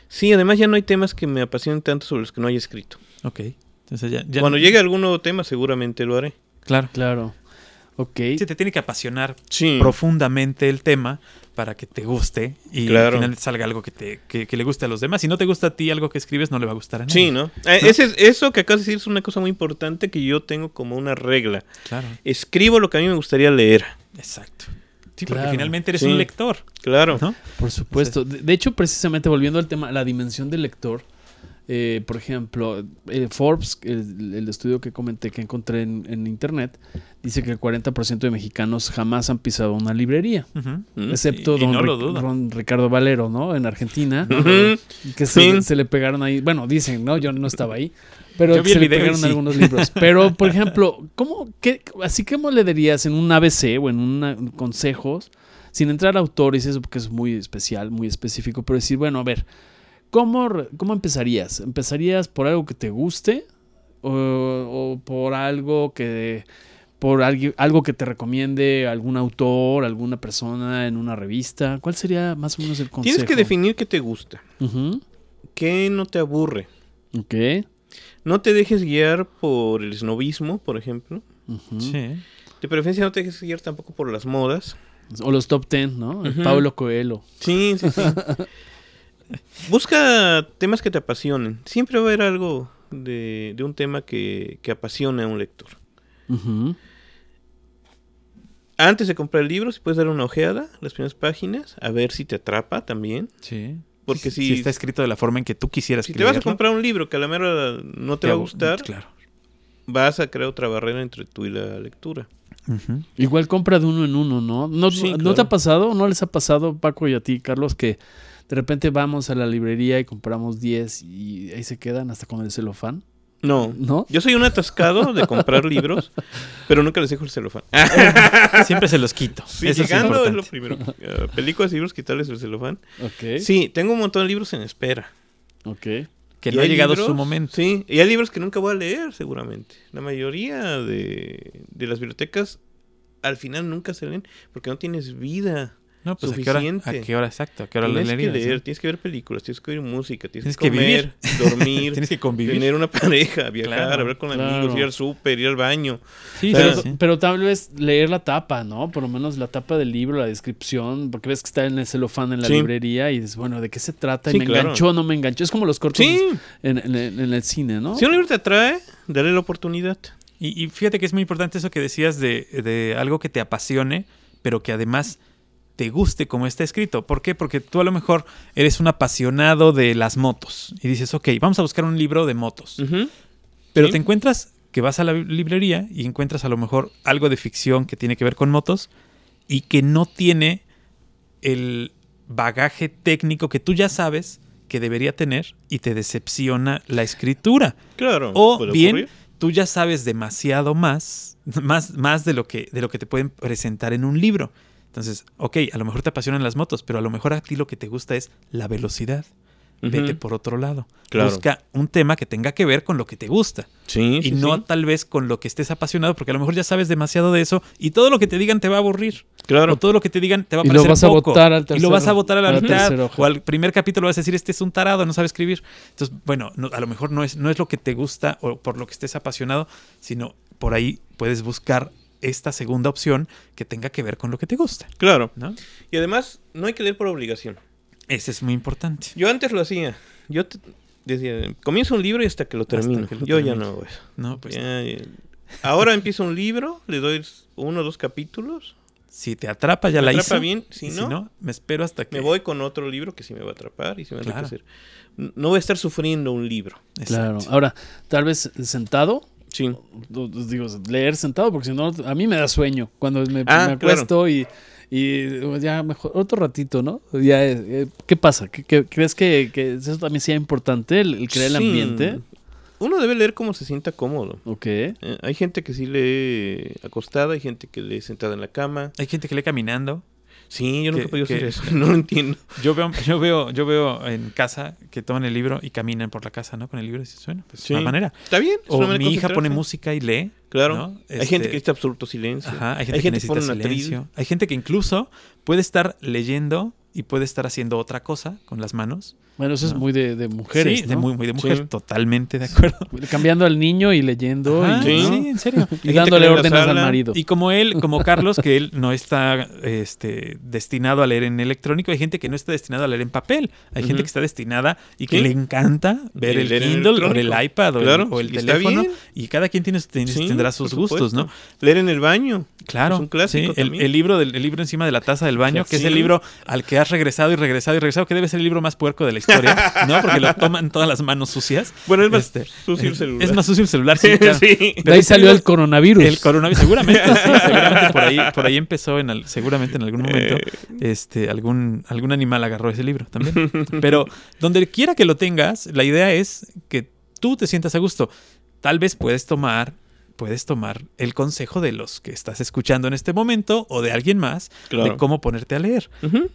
Sí, además ya no hay temas que me apasionen tanto sobre los que no haya escrito. Ok. Entonces ya, ya Cuando llegue algún nuevo tema, seguramente lo haré. Claro. Claro. Ok. Sí, te tiene que apasionar Sí. profundamente el tema para que te guste y Claro. al final salga algo que, te, que, que le guste a los demás. Si no te gusta a ti algo que escribes, no le va a gustar a nadie. Sí, ¿no? Eh, ese es- eso que acabas de decir es una cosa muy importante que yo tengo como una regla. Claro, Escribo lo que a mí me gustaría leer. exacto. Sí, porque Claro. finalmente eres Sí. un lector, Claro. ¿no? Por supuesto. De, de hecho, precisamente volviendo al tema, la dimensión del lector. Eh, por ejemplo, eh, Forbes, el, el estudio que comenté que encontré en, en internet, dice que el 40% de mexicanos jamás han pisado una librería. Mm. Excepto Y- y don, no lo Ric- dudo. don Ricardo Valero, ¿no? En Argentina. Ujú. Que se, Sí. se le pegaron ahí. Bueno, dicen, ¿no? Yo no estaba ahí. Pero se le pegaron sí. algunos libros. Pero, por ejemplo, ¿cómo, qué, así que le dirías en un ABC o en una, consejos, sin entrar a autores, eso porque es muy especial, muy específico, pero decir, bueno, a ver, ¿cómo, cómo empezarías? ¿Empezarías por algo que te guste? ¿O, o por algo que por algo que te recomiende algún autor, alguna persona en una revista? ¿Cuál sería más o menos el consejo? Tienes que definir qué te gusta, Ujú, qué no te aburre. Ok. No te dejes guiar por el snobismo, por ejemplo. Sí. De preferencia no te dejes guiar tampoco por las modas. O los top ten, ¿no? El Ujú. Pablo Coelho. Sí, sí, sí. Busca temas que te apasionen. Siempre va a haber algo de, de un tema que, que apasiona a un lector. Antes de comprar el libro, si puedes dar una ojeada, las primeras páginas, a ver si te atrapa también. Sí. Porque si, si está escrito de la forma en que tú quisieras si te vas a comprar un libro que a la mera no te va a gustar, Claro. vas a crear otra barrera entre tú y la lectura. Igual compra de uno en uno, ¿no? ¿No, Sí, ¿no claro. te ha pasado, no les ha pasado, Paco y a ti, Carlos, que de repente vamos a la librería y compramos 10 y ahí se quedan hasta con el celofán? No. ¿No? Yo soy un atascado de comprar libros, pero nunca les dejo el celofán. Siempre se los quito. Sí, Eso es llegando es, lo primero. Eh, películas y libros, quitarles el celofán. Ok. Sí, tengo un montón de libros en espera. Ok. Que Y no ha llegado libros- su momento. Sí, y hay libros que nunca voy a leer, seguramente. La mayoría de, de las bibliotecas al final nunca se leen porque no tienes vida. No, pues ¿a qué, hora. ¿a qué hora exacto? ¿A qué hora Tienes que leerías? leer, tienes que ver películas, tienes que oír música, tienes, Tienes que que comer, dormir, Tienes que convivir. tener una pareja, viajar, Claro, hablar con claro. amigos, ir al súper, ir al baño. Sí, Pero- sí. Pero tal vez leer la tapa, ¿no? Por lo menos la tapa del libro, la descripción, porque ves que está en el celofán en la Sí. librería y dices, bueno, ¿de qué se trata? ¿Y me claro. enganchó o no me enganchó? Es como los cortos Sí, en, en- en el cine, ¿no? si un libro te atrae, dale la oportunidad. Y, y fíjate que es muy importante eso que decías de, de algo que te apasione, pero que además te guste como está escrito. ¿Por qué? Porque tú a lo mejor eres un apasionado de las motos y dices, ok, vamos a buscar un libro de motos. Pero Sí. te encuentras que vas a la librería y encuentras a lo mejor algo de ficción que tiene que ver con motos y que no tiene el bagaje técnico que tú ya sabes que debería tener y te decepciona la escritura. Claro. O bien, ocurrir. tú ya sabes demasiado más, más, más de, lo que, de lo que te pueden presentar en un libro. Entonces, ok, a lo mejor te apasionan las motos, pero a lo mejor a ti lo que te gusta es la velocidad. Vete por otro lado. Claro. Busca un tema que tenga que ver con lo que te gusta Sí, y sí, no sí. tal vez con lo que estés apasionado, porque a lo mejor ya sabes demasiado de eso y todo lo que te digan te va a aburrir. Claro. O todo lo que te digan te va a Y lo parecer vas a poco. botar al Y lo vas a botar a la a la mitad. O al primer capítulo vas a decir, este es un tarado, no sabe escribir. Entonces, bueno, no- a lo mejor no es, no es lo que te gusta o por lo que estés apasionado, sino por ahí puedes buscar esta segunda opción que tenga que ver con lo que te gusta. Claro. ¿no? Y además, no hay que leer por obligación. Ese es muy importante. Yo antes lo hacía. Yo te- decía, comienzo un libro y hasta que lo termino. que lo Yo ya no hago eso. No, pues Ya, ya. Ahora empiezo un libro, le doy uno o dos capítulos, si te atrapa ya me la atrapa hizo. bien, si y no, me espero hasta que me voy con otro libro que sí me va a atrapar y sí me va a Claro. enriquecer. N- No voy a estar sufriendo un libro. Claro. Ahora, tal vez sentado, Sí. o- o- digo, leer sentado, porque si no, a mí me da sueño cuando me, Ah, me acuesto y, y ya mejor, otro ratito, ¿no? Ya, eh, ¿Qué pasa? ¿Qué, qué- crees que, que eso también sea importante, el, el crear el ambiente? Uno debe leer como se sienta cómodo. Ok. Eh, hay gente que sí lee acostada, hay gente que lee sentada en la cama. Hay gente que lee caminando. Sí, yo nunca Que- he podido que- hacer eso. No lo entiendo. Yo veo, yo veo, yo veo en casa que toman el libro y caminan por la casa, ¿no? Con el libro y dices, bueno, pues Sí. es una manera. Está bien. es O mi hija pone música y lee. Claro. ¿no? Hay Este, gente que necesita absoluto silencio. Ajá, hay gente, que necesita un atril. silencio. Hay gente que incluso puede estar leyendo y puede estar haciendo otra cosa con las manos. Bueno, eso es No. muy de, de mujeres, sí, de muy, muy de mujer, Sí. totalmente de acuerdo. Cambiando al niño y leyendo Ajá, y, sí. ¿no? sí, en serio. y dándole órdenes al marido. Y como él, como Carlos, que él no está este, destinado a leer en electrónico, hay gente que no está destinado a leer en papel. Hay gente que está destinada y que le encanta ver el en Kindle o el iPad o el- o el, teléfono. bien. Y cada quien tiene, tendrá sus gustos, ¿no? Leer en el baño. Claro. Es un clásico sí, el, también. el libro del, el libro encima de la taza del baño, que es el libro al que has regresado y regresado y regresado, que debe ser el libro más puerco de la historia, ¿no? Porque lo toman todas las manos sucias. Bueno, es más Este, sucio el celular. Es más sucio el celular, sí, claro. Sí. de pero ahí salió el coronavirus. El coronavirus, seguramente, sí, seguramente por ahí, por ahí empezó en al- seguramente en algún momento, Eh. este, algún, algún animal agarró ese libro también. Pero donde quiera que lo tengas, la idea es que tú te sientas a gusto. Tal vez puedes tomar, puedes tomar el consejo de los que estás escuchando en este momento o de alguien más de cómo ponerte a leer.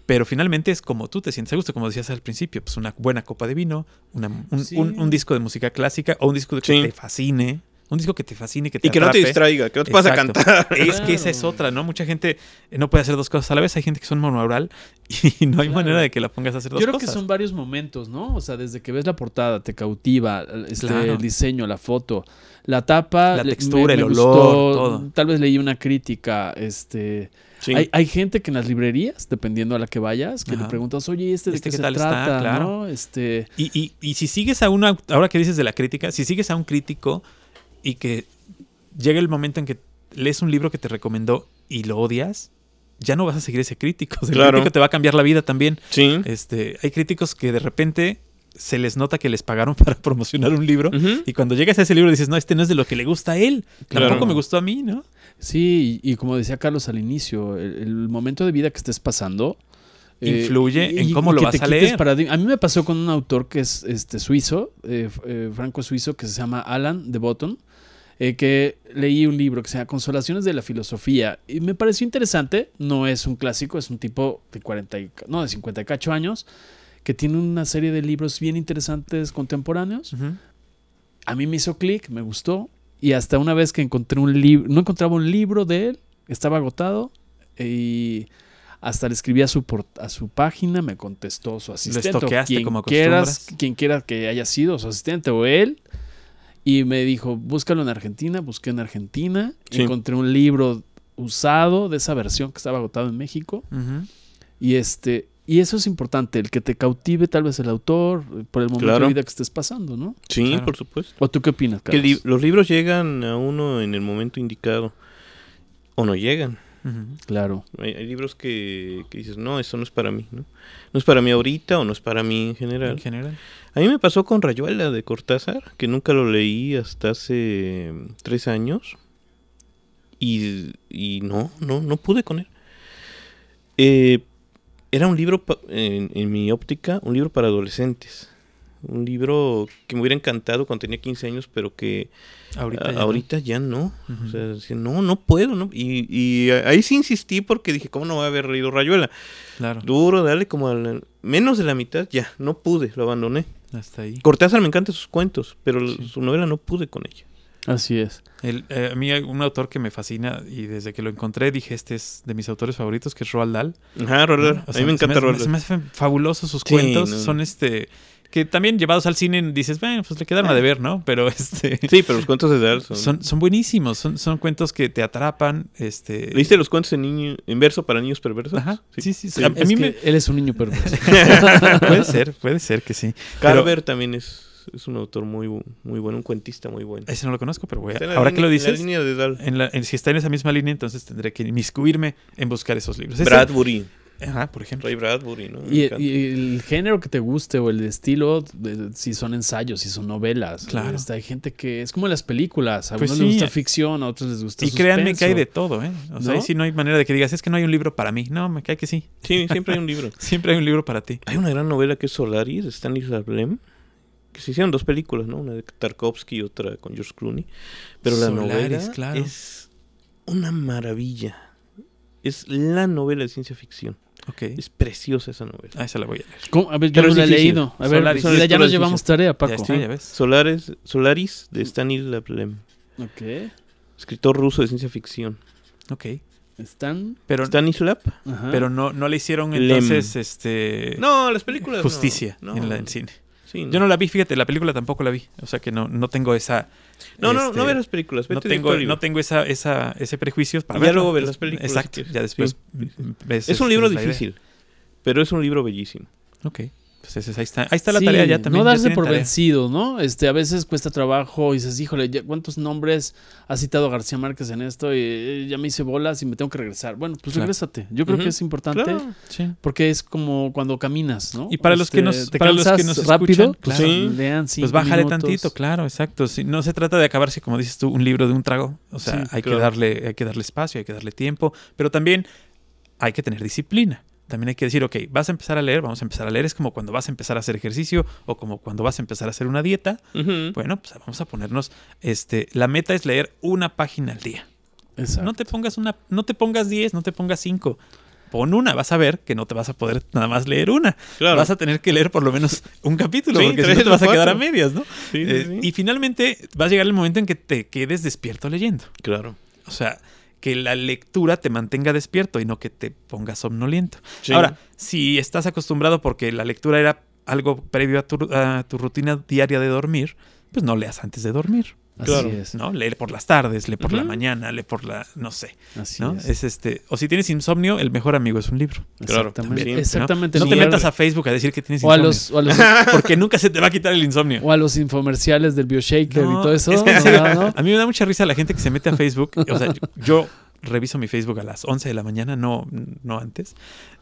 Pero finalmente es como tú te sientes a gusto, como decías al principio, pues una buena copa de vino, una- un, Sí. un- un disco de música clásica o un disco de que Sí. te fascine, un disco que te fascine, que te Y que no te distraiga, que no te vas a Exacto. cantar. Es que esa es otra, ¿no? Mucha gente eh, no puede hacer dos cosas a la vez. Hay gente que son monaural y no hay Claro. manera de que la pongas a hacer dos Yo creo cosas. que son varios momentos, ¿no? O sea, desde que ves la portada, te cautiva este, Claro. el diseño, la foto, la tapa, La textura, el gustó, olor, todo. Tal vez leí una crítica, este... Sí. Hay, hay gente que en las librerías, dependiendo a la que vayas, que le preguntas, oye, ¿este de ¿Este qué, qué se tal está? trata? Claro. ¿no? Este, Y, y, y si sigues a una, ahora que dices de la crítica, si sigues a un crítico y que llega el momento en que lees un libro que te recomendó y lo odias, ya no vas a seguir ese crítico. El Claro. crítico te va a cambiar la vida también. Sí. Este, hay críticos que de repente se les nota que les pagaron para promocionar un libro. Y cuando llegas a ese libro dices, no, este no es de lo que le gusta a él. Claro. Tampoco me gustó a mí, ¿no? sí, y, y como decía Carlos al inicio, el, el momento de vida que estés pasando... eh, Influye en cómo y lo que vas te a leer. A mí me pasó con un autor que es este suizo, eh, eh, franco-suizo, que se llama Alan de Botton, eh, que leí un libro que se llama Consolaciones de la Filosofía y me pareció interesante. No es un clásico, es un tipo de 40, y no, de 58 años que tiene una serie de libros bien interesantes contemporáneos. Ujú. A mí me hizo clic, me gustó y hasta una vez que encontré un libro, no encontraba un libro de él, estaba agotado y hasta le escribí a su, a su página, me contestó su asistente. o estoqueaste quien como quieras, quien quiera que haya sido su asistente o él. Y me dijo, búscalo en Argentina, busqué en Argentina, Sí. encontré un libro usado de esa versión que estaba agotado en México. Ujú. Y este, y eso es importante, el que te cautive tal vez el autor eh, por el momento Claro. de vida que estés pasando, ¿no? Sí, Claro. por supuesto. ¿O tú qué opinas, Que li- los libros llegan a uno en el momento indicado. O no llegan. Claro. Hay, hay libros que, que dices, no, eso no es para mí, ¿no? No es para mí ahorita o no es para mí en general. En general. A mí me pasó con Rayuela de Cortázar, que nunca lo leí hasta hace mm, tres años. Y, y no, no, no pude con él. Eh, era un libro, en, en mi óptica, un libro para adolescentes. Un libro que me hubiera encantado cuando tenía 15 años, pero que Ahorita. a- ya no. ahorita ya no. O sea, decía, no, no puedo, ¿no? Y, y ahí sí insistí porque dije, ¿cómo no voy a haber leído Rayuela? Claro. Duro, dale como a la- menos de la mitad, ya, no pude, lo abandoné. Hasta ahí. Cortázar me encantan sus cuentos, pero Sí. su novela no pude con ella. Así es. El- eh, a mí hay un autor que me fascina y desde que lo encontré dije, este es de mis autores favoritos, que es Roald Dahl. Ajá, Roald Dahl. ¿no? A mí me encanta se Roald Se Dahl. me hacen fabulosos sus Sí, cuentos. no, no. Son este... Que también llevados al cine dices, bueno, pues le quedaron a Eh. deber, ¿no? Pero este... Sí, pero los cuentos de Dahl son... Son, son buenísimos, son, son cuentos que te atrapan. Este... ¿Leíste los cuentos en, niño, en verso para niños perversos? Ajá, sí, sí. Sí. A, a Es mí que me... Él es un niño perverso. puede ser, puede ser que sí. Pero- Carver también es, es un autor muy, muy bueno, un cuentista muy bueno. Ese no lo conozco, pero voy a- ahora que lo en la dices, línea de Dahl. en la- en- si está en esa misma línea, entonces tendré que inmiscuirme en buscar esos libros. Ese- Bradbury. Ajá, por ejemplo. Ray Bradbury, y, el género que te guste o el estilo, de- si son ensayos, si son novelas. Claro. Este, hay gente que es como las películas. A Pues unos les gusta ficción, a otros les gusta Y créanme que hay de todo, ¿eh? O sea, ¿No? ahí sí no hay manera de que digas, es que no hay un libro para mí. No, me cae que sí. Sí, siempre hay un libro. Siempre hay un libro para ti. Hay una gran novela que es Solaris, de Stanislav Lem, que se hicieron dos películas, ¿no? Una de Tarkovsky y otra con George Clooney. Pero la Solaris, novela claro. es una maravilla. Es la novela de ciencia ficción. Ok. Es preciosa esa novela. Ah, esa la voy a leer. ¿Cómo? A ver, yo Pero no la he leído. A ver, Solaris. ya- Solaris, ya nos llevamos tarea, Paco. Ya está, ya ves. Solaris, Solaris de Stanislav Lem, Ok. escritor ruso de ciencia ficción. Ok. Están. Pero, Stanislav. Ajá. pero no, no le hicieron Lem. entonces este No, las películas. no. justicia No, en la en cine. Sí, no. Yo no la vi, fíjate, la película tampoco la vi. O sea que no, no tengo esa. No, no, este, no veas las películas. No tengo, no tengo esa, esa, ese prejuicio para ya luego ves Des- las películas, Exacto, si ya después Sí. ves. Es un este, libro difícil, pero es un libro bellísimo. Ok. Pues ahí está. Ahí está la Sí, tarea ya también. No darse por tarea. vencido, ¿no? Este, a veces cuesta trabajo y dices, híjole, ya- ¿cuántos nombres ha citado García Márquez en esto? Y eh, ya me hice bolas y me tengo que regresar. Bueno, pues Claro. regrésate. Yo creo que es importante Claro. Sí. porque es como cuando caminas, ¿no? Y para los que Este, nos- te para los que cansas nos rápido, escuchan, pues, claro. sí, lean Pues bájale minutos. tantito, claro, exacto. No se trata de acabarse, como dices tú, un libro de un trago. O sea, hay, que darle, hay que darle espacio, hay que darle tiempo, pero también hay que tener disciplina. También hay que decir, ok, vas a empezar a leer, vamos a empezar a leer. Es como cuando vas a empezar a hacer ejercicio o como cuando vas a empezar a hacer una dieta. Bueno, pues vamos a ponernos, este, la meta es leer una página al día. Exacto. No te pongas una, no te pongas 10, no te pongas 5. pon una, vas a ver que no te vas a poder nada más leer una. Claro. Vas a tener que leer por lo menos un capítulo, Sí, porque si no te vas a quedar a medias, ¿no? Sí, sí, Eh, sí. Y finalmente va a llegar el momento en que te quedes despierto leyendo. Claro. O sea, que la lectura te mantenga despierto y no que te pongas somnoliento. Sí. Ahora, si estás acostumbrado porque la lectura era algo previo a tu, a tu rutina diaria de dormir, pues no leas antes de dormir. Así Claro. es. ¿no? Lee por las tardes, lee por la mañana, lee por la, no sé, Así ¿no? es. Es este, o si tienes insomnio, el mejor amigo es un libro. Claro, Exactamente. también, ¿no? Exactamente. No te metas a Facebook a decir que tienes o a insomnio, los, o a los, porque nunca se te va a quitar el insomnio. o a los infomerciales del BioShaker No, y todo eso. es que. A mí me da mucha risa la gente que se mete a Facebook. O sea, yo, yo reviso mi Facebook a las 11 de la mañana, no, no antes.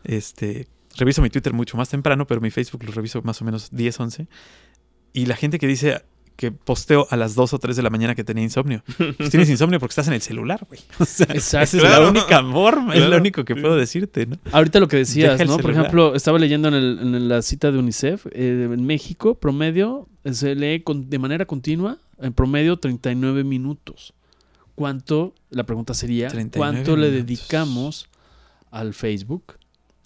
Este, reviso mi Twitter mucho más temprano, pero mi Facebook lo reviso más o menos 10, 11. Y la gente que dice que posteo a las 2 o 3 de la mañana que tenía insomnio. Pues tienes insomnio porque estás en el celular, güey. O sea, Exacto. esa es Claro. la única forma, es lo único que puedo decirte, ¿no? Ahorita lo que decías, ¿no? Por ejemplo, estaba leyendo en, el- en la cita de UNICEF, eh, en México, promedio, eh, se lee con- de manera continua, en promedio 39 minutos. ¿Cuánto, la pregunta sería, 39 cuánto le dedicamos al Facebook?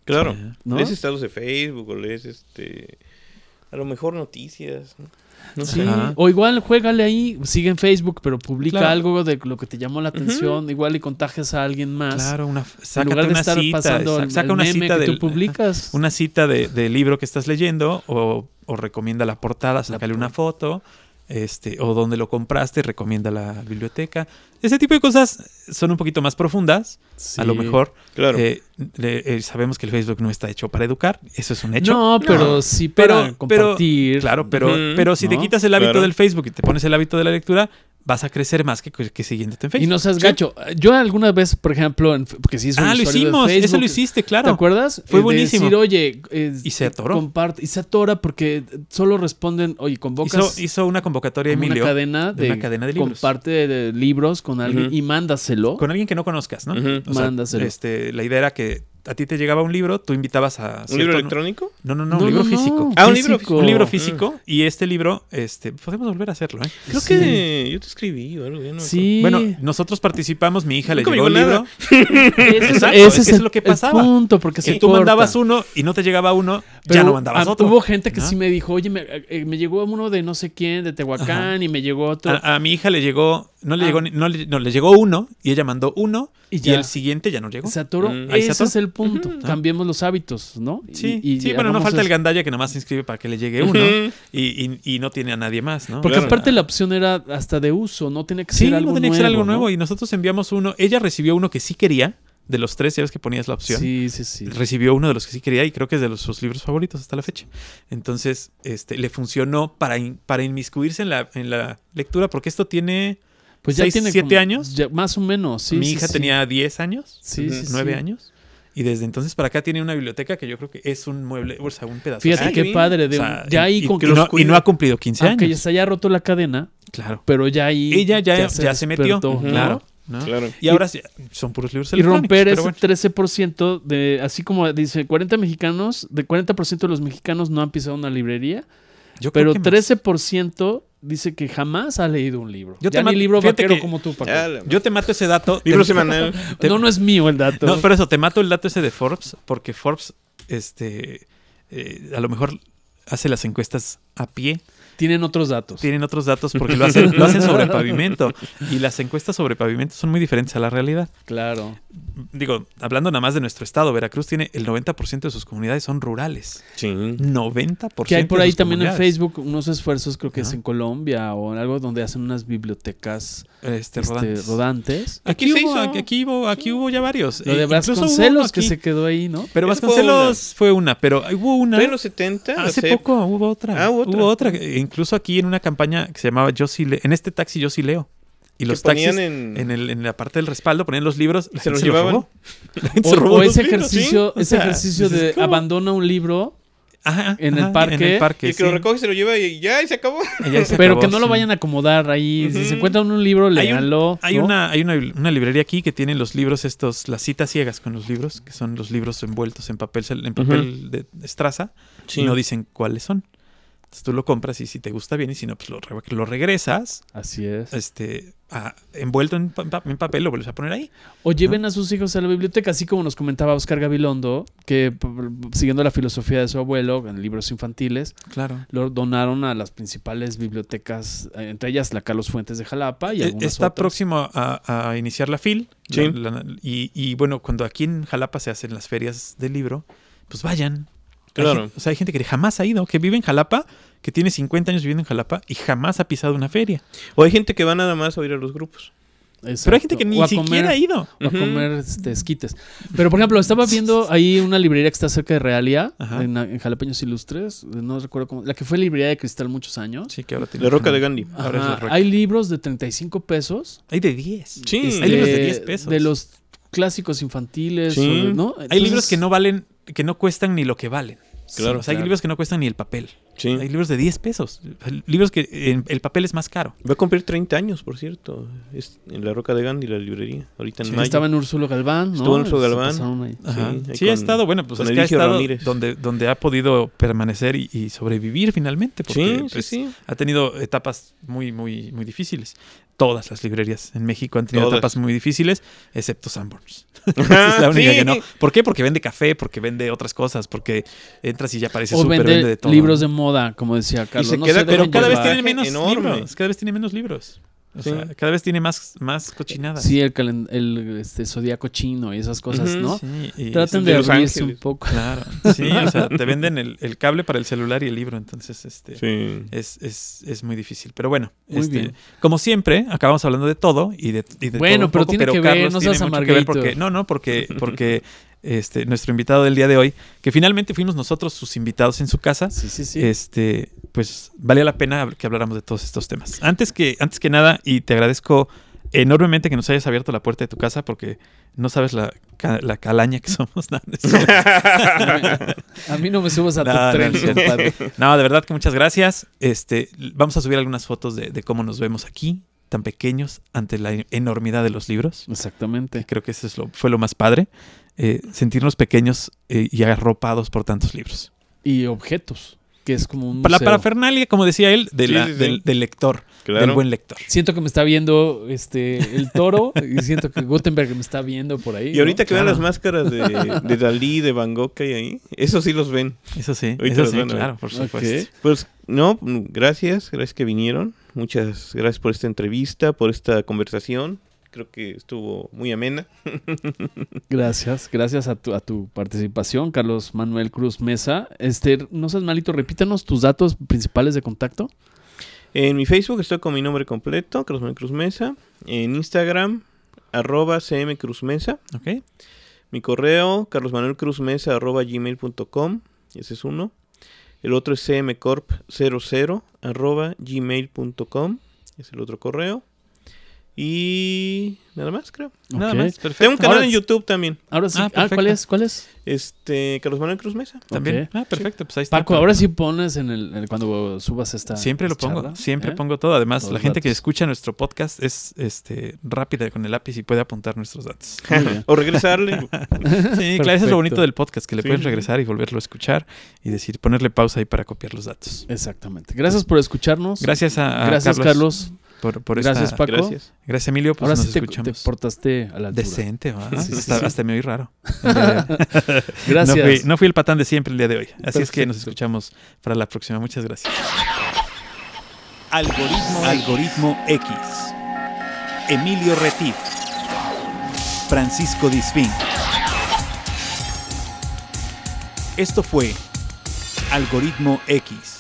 Claro. ¿No? Lees estados de Facebook o lees este. A lo mejor noticias. ¿no? No Sí, sé. O igual juégale ahí, sigue en Facebook, pero publica Claro. algo de lo que te llamó la atención, igual y contagias a alguien más. Claro, una, en sácate lugar de una estar cita, pasando sa- el, saca el una meme cita que del, tú publicas. una cita de, del libro que estás leyendo o, o recomienda la portada, sácale una foto, este, o donde lo compraste, recomienda la biblioteca. Ese tipo de cosas son un poquito más profundas, a lo mejor. Claro. Eh, le- eh, sabemos que el Facebook no está hecho para educar, eso es un hecho. No, pero No. sí Pero- para pero- compartir. Claro, pero, pero si te quitas el hábito Claro. del Facebook y te pones el hábito de la lectura, vas a crecer más que, que siguiéndote en Y Facebook. no seas gacho. Yo alguna vez, por ejemplo, en, porque sí soy Ah, lo de hicimos, eso lo hiciste, ¿Te claro. acuerdas? Fue Eh, buenísimo. decir, oye, eh, Y se atoró. comparte- y se atora porque solo responden, oye, convocas Hizo, hizo una convocatoria, Emilio, una cadena de de, una cadena de libros. comparte de libros con alguien y mándaselo. con alguien que no conozcas, ¿no? Ujú. O sea, Mándaselo. este, la idea era que a ti te llegaba un libro, tú invitabas a... ¿Un libro electrónico? No, no, no, un libro físico. Ah, un libro físico. Un libro Mm. físico. Y este libro, este, podemos volver a hacerlo, ¿eh? Creo Sí. que yo te escribí o algo. ya no Sí. Bueno, nosotros participamos, mi hija le llegó el libro. ese, es- Exacto, ese es que es, es el, lo que el pasaba. punto, porque Si tú corta. mandabas uno y no te llegaba uno, ya no mandabas ah, otro. Hubo gente que ¿no? sí me dijo, oye, me, eh, me llegó uno de no sé quién, de Tehuacán, y me llegó otro. A, a mi hija le llegó, no le Ah. llegó, no, le, no, le llegó uno y ella mandó uno Y el siguiente ya no llegó. se atoró. Mm. Se Ese es el punto. Cambiemos los hábitos, ¿no? Sí, y sí bueno, no falta el gandalla que nomás se inscribe para que le llegue uno y, no tiene a nadie más, ¿no? Porque Claro. aparte la opción era hasta de uso, no tenía que Sí, ser algo no tenía nuevo. que ser algo nuevo y nosotros enviamos uno. Ella recibió uno que sí quería, de los tres, ya ves que ponías la opción. Sí, sí, sí. Recibió uno de los que sí quería y creo que es de los, sus libros favoritos hasta la fecha. Entonces, este, le funcionó para, in- para inmiscuirse en la, en la lectura, porque esto tiene... Pues ya seis, tiene siete como- años. ya- más o menos, sí. mi sí, hija sí. tenía 10 años, Sí, sí, sí. 9 años. Y desde entonces para acá tiene una biblioteca que yo creo que es un mueble, o sea, un pedazo. Fíjate Ah, qué bien. padre. De O un- sea, ya ahí y, con y que no, los y no ha cumplido 15 Aunque años. ya se haya roto la cadena, Claro. pero ya ahí. Ella ya, ya, se, metió. despertó, Ujú. ¿no? Claro. ¿no? Claro. Y ahora sí, son puros libros Y romper ese bueno. 13% de, así como dice, 40 mexicanos, de 40% de los mexicanos no han pisado una librería, Yo creo pero que más. 13% dice que jamás ha leído un libro. Yo te ya ma- ni libro vaquero que- como tú, Paco. Ya, la- Yo te mato ese dato. Libro Te- semanal. te- no, no es mío el dato. No, pero eso, te mato el dato ese de Forbes, porque Forbes, este, eh, a lo mejor hace las encuestas a pie. Tienen otros datos. Tienen otros datos porque lo hacen, lo hacen sobre pavimento. Y las encuestas sobre pavimento son muy diferentes a la realidad. Claro. Digo, hablando nada más de nuestro estado, Veracruz tiene el 90% de sus comunidades son rurales. Sí. 90%. Que hay por ahí también en. Facebook unos esfuerzos, creo que es en Colombia o en algo donde hacen unas bibliotecas Este, este, rodantes. rodantes. Aquí, Aquí se hubo, hizo. aquí, hubo, aquí hubo ya varios. Lo de Eh, Vasconcelos que se quedó ahí, ¿no? Pero fue Vasconcelos fue una, pero hubo una. ¿Fue en los 70? la Hace poco hubo otra. Ah, hubo otra. Hubo otra. Incluso aquí en una campaña que se llamaba Yo sí leo. En este taxi yo sí leo. Y los taxis ponían en... en- el, en la parte del respaldo ponían los libros. la se los llevaban. robó. O, se robó o ese libros, ejercicio, ¿sí? O ese sea, ejercicio de ¿cómo? abandona un libro, Ajá, en el parque. En el parque, Y que lo recoge se lo lleva y ya, y se acabó. Y ya se pero acabó, que no lo vayan a acomodar ahí. Si se encuentran un libro, Hay un- léanlo. Hay, ¿no? una, hay una, una librería aquí que tiene los libros estos, las citas ciegas con los libros, que son los libros envueltos en papel, cel- en papel de, de estraza, y no dicen cuáles son. Entonces tú lo compras y si te gusta bien y si no, pues lo, re- lo regresas, Así es. este, a- envuelto en, pa- en papel, lo vuelves a poner ahí. O lleven a sus hijos a la biblioteca, así como nos comentaba Oscar Gabilondo, que siguiendo la filosofía de su abuelo en libros infantiles, Claro. lo donaron a las principales bibliotecas, entre ellas la Carlos Fuentes de Jalapa y Eh, algunas Está otras. próximo a, a iniciar la FIL. Sí. la- la- y, y bueno, cuando aquí en Jalapa se hacen las ferias del libro, pues vayan. Claro. o sea, hay gente que jamás ha ido, que vive en Jalapa, que tiene 50 años viviendo en Jalapa y jamás ha pisado una feria. O hay gente que va nada más a oír a los grupos. Pero hay gente que ni siquiera comer- ha ido. o a comer este, esquites. Pero, por ejemplo, estaba viendo ahí una librería que está cerca de Realia, Ajá. en, en Jalapeños Ilustres, no recuerdo cómo, la que fue librería de cristal muchos años. Sí, que ahora tiene La Roca de. Gandhi. Ahora es Ajá, la Roca. Hay libros de 35 pesos. Hay de 10. Sí. Este, Hay libros de de- 10 pesos. De los clásicos infantiles. Sí. o ¿no? Hay libros que no valen, que no cuestan ni lo que valen. Claro, O sea, hay libros que no cuestan ni el papel. Sí. Hay libros de 10 pesos. Libros que en- el papel es más caro. Va a cumplir 30 años, por cierto. Es en la Roca de Gandhi, la librería. Ahorita en Sí, mayo. Estaba en Úrsulo Galván, ¿no? Estuvo en Úrsulo Galván. Ajá. Sí, Sí, ahí ha con- estado, bueno, pues con es que ha estado Ramírez. donde, donde ha podido permanecer y, y sobrevivir finalmente. Porque pues, sí. ha tenido etapas muy, muy, muy difíciles. Todas las librerías en México han tenido Todas. etapas muy difíciles, excepto Sanborns. Es la única Sí. que no. ¿Por qué? Porque vende café, porque vende otras cosas, porque entras y ya parece súper, vende, vende de todo. libros de moda, como decía Carlos. se No queda- se Pero cada vez tiene menos enorme. libros. Cada vez tiene menos libros. O Sí. sea, cada vez tiene más, más cochinadas. Sí, el, calen- el este, zodiaco chino y esas cosas, ¿no? Sí, y- Traten de abrirse un poco. Claro. Sí, o sea, te venden el, el cable para el celular y el libro, entonces este Sí. es, es, es muy difícil. Pero bueno, Muy este, bien. como siempre, acabamos hablando de todo y de, y de Bueno, todo pero poco, tiene que ver, Carlos no tiene seas mucho que ver amarguito. porque No, no, porque, porque este, nuestro invitado del día de hoy, que finalmente fuimos nosotros sus invitados en su casa, Sí, sí, sí. este, pues valía la pena que habláramos de todos estos temas. Antes que, antes que nada, y te agradezco enormemente que nos hayas abierto la puerta de tu casa porque no sabes la, ca- la calaña que somos. No. A mí no me subas a tu No, tren, no. No, de verdad que muchas gracias. Este, vamos a subir algunas fotos de, de cómo nos vemos aquí, tan pequeños, ante la enormidad de los libros. Exactamente. Creo que eso es lo, fue lo más padre, eh, sentirnos pequeños eh, y arropados por tantos libros. Y objetos, que es como un Para la parafernalia, como decía él, de Sí, la- sí, sí. Del, del lector, Claro. del buen lector. Siento que me está viendo este el toro y siento que Gutenberg me está viendo por ahí. Y ahorita ¿no? que vean Claro. las máscaras de, de Dalí, de Van Gogh que hay ahí, eso sí los ven. Eso sí, Ahorita eso los sí, claro, por supuesto. Pues no, gracias, gracias que vinieron. Muchas gracias por esta entrevista, por esta conversación. Creo que estuvo muy amena. Gracias, gracias a tu, a tu participación, Carlos Manuel Cruz Mesa. Este, no seas malito, repítanos tus datos principales de contacto. En mi Facebook estoy con mi nombre completo, Carlos Manuel Cruz Mesa. En Instagram, arroba CM Cruz Mesa. Ok. Mi correo, carlosmanuelcruzmesa arroba gmail.com. Ese es uno. El otro es cmcorp00 arroba gmail.com. Es el otro correo. Y nada más, creo. Nada más, perfecto. Tengo un canal Ahora en. YouTube también. Ahora sí, Ah, ah, perfecto. ¿cuál es? ¿Cuál es? Este, Carlos Manuel Cruz Mesa. También. Ah, perfecto, pues ahí está. Paco, ahora sí pones en el, en- cuando subas esta. Siempre lo pongo, charla, siempre ¿eh? pongo todo. Además, Los la gente que escucha nuestro podcast es este rápida con el lápiz y puede apuntar nuestros datos. O regresarle. Sí, claro, eso es lo bonito del podcast, que le Sí, puedes regresar y volverlo a escuchar y decir, ponerle pausa ahí para copiar los datos. Exactamente. Gracias por escucharnos. Gracias a, a Gracias, Carlos. Por, por Gracias, esta- Paco. Gracias. Gracias, Emilio. Pues Ahora nos sí te, te escuchamos. portaste a la altura. Decente, ¿va? Sí, sí, hasta, sí. hasta me oí raro. Gracias. No fui, no fui el patán de siempre el día de hoy. Así es que nos escuchamos para la próxima. Muchas gracias. Algoritmo, Algoritmo X. Emilio Retif. Francisco Disfín. Esto fue Algoritmo X.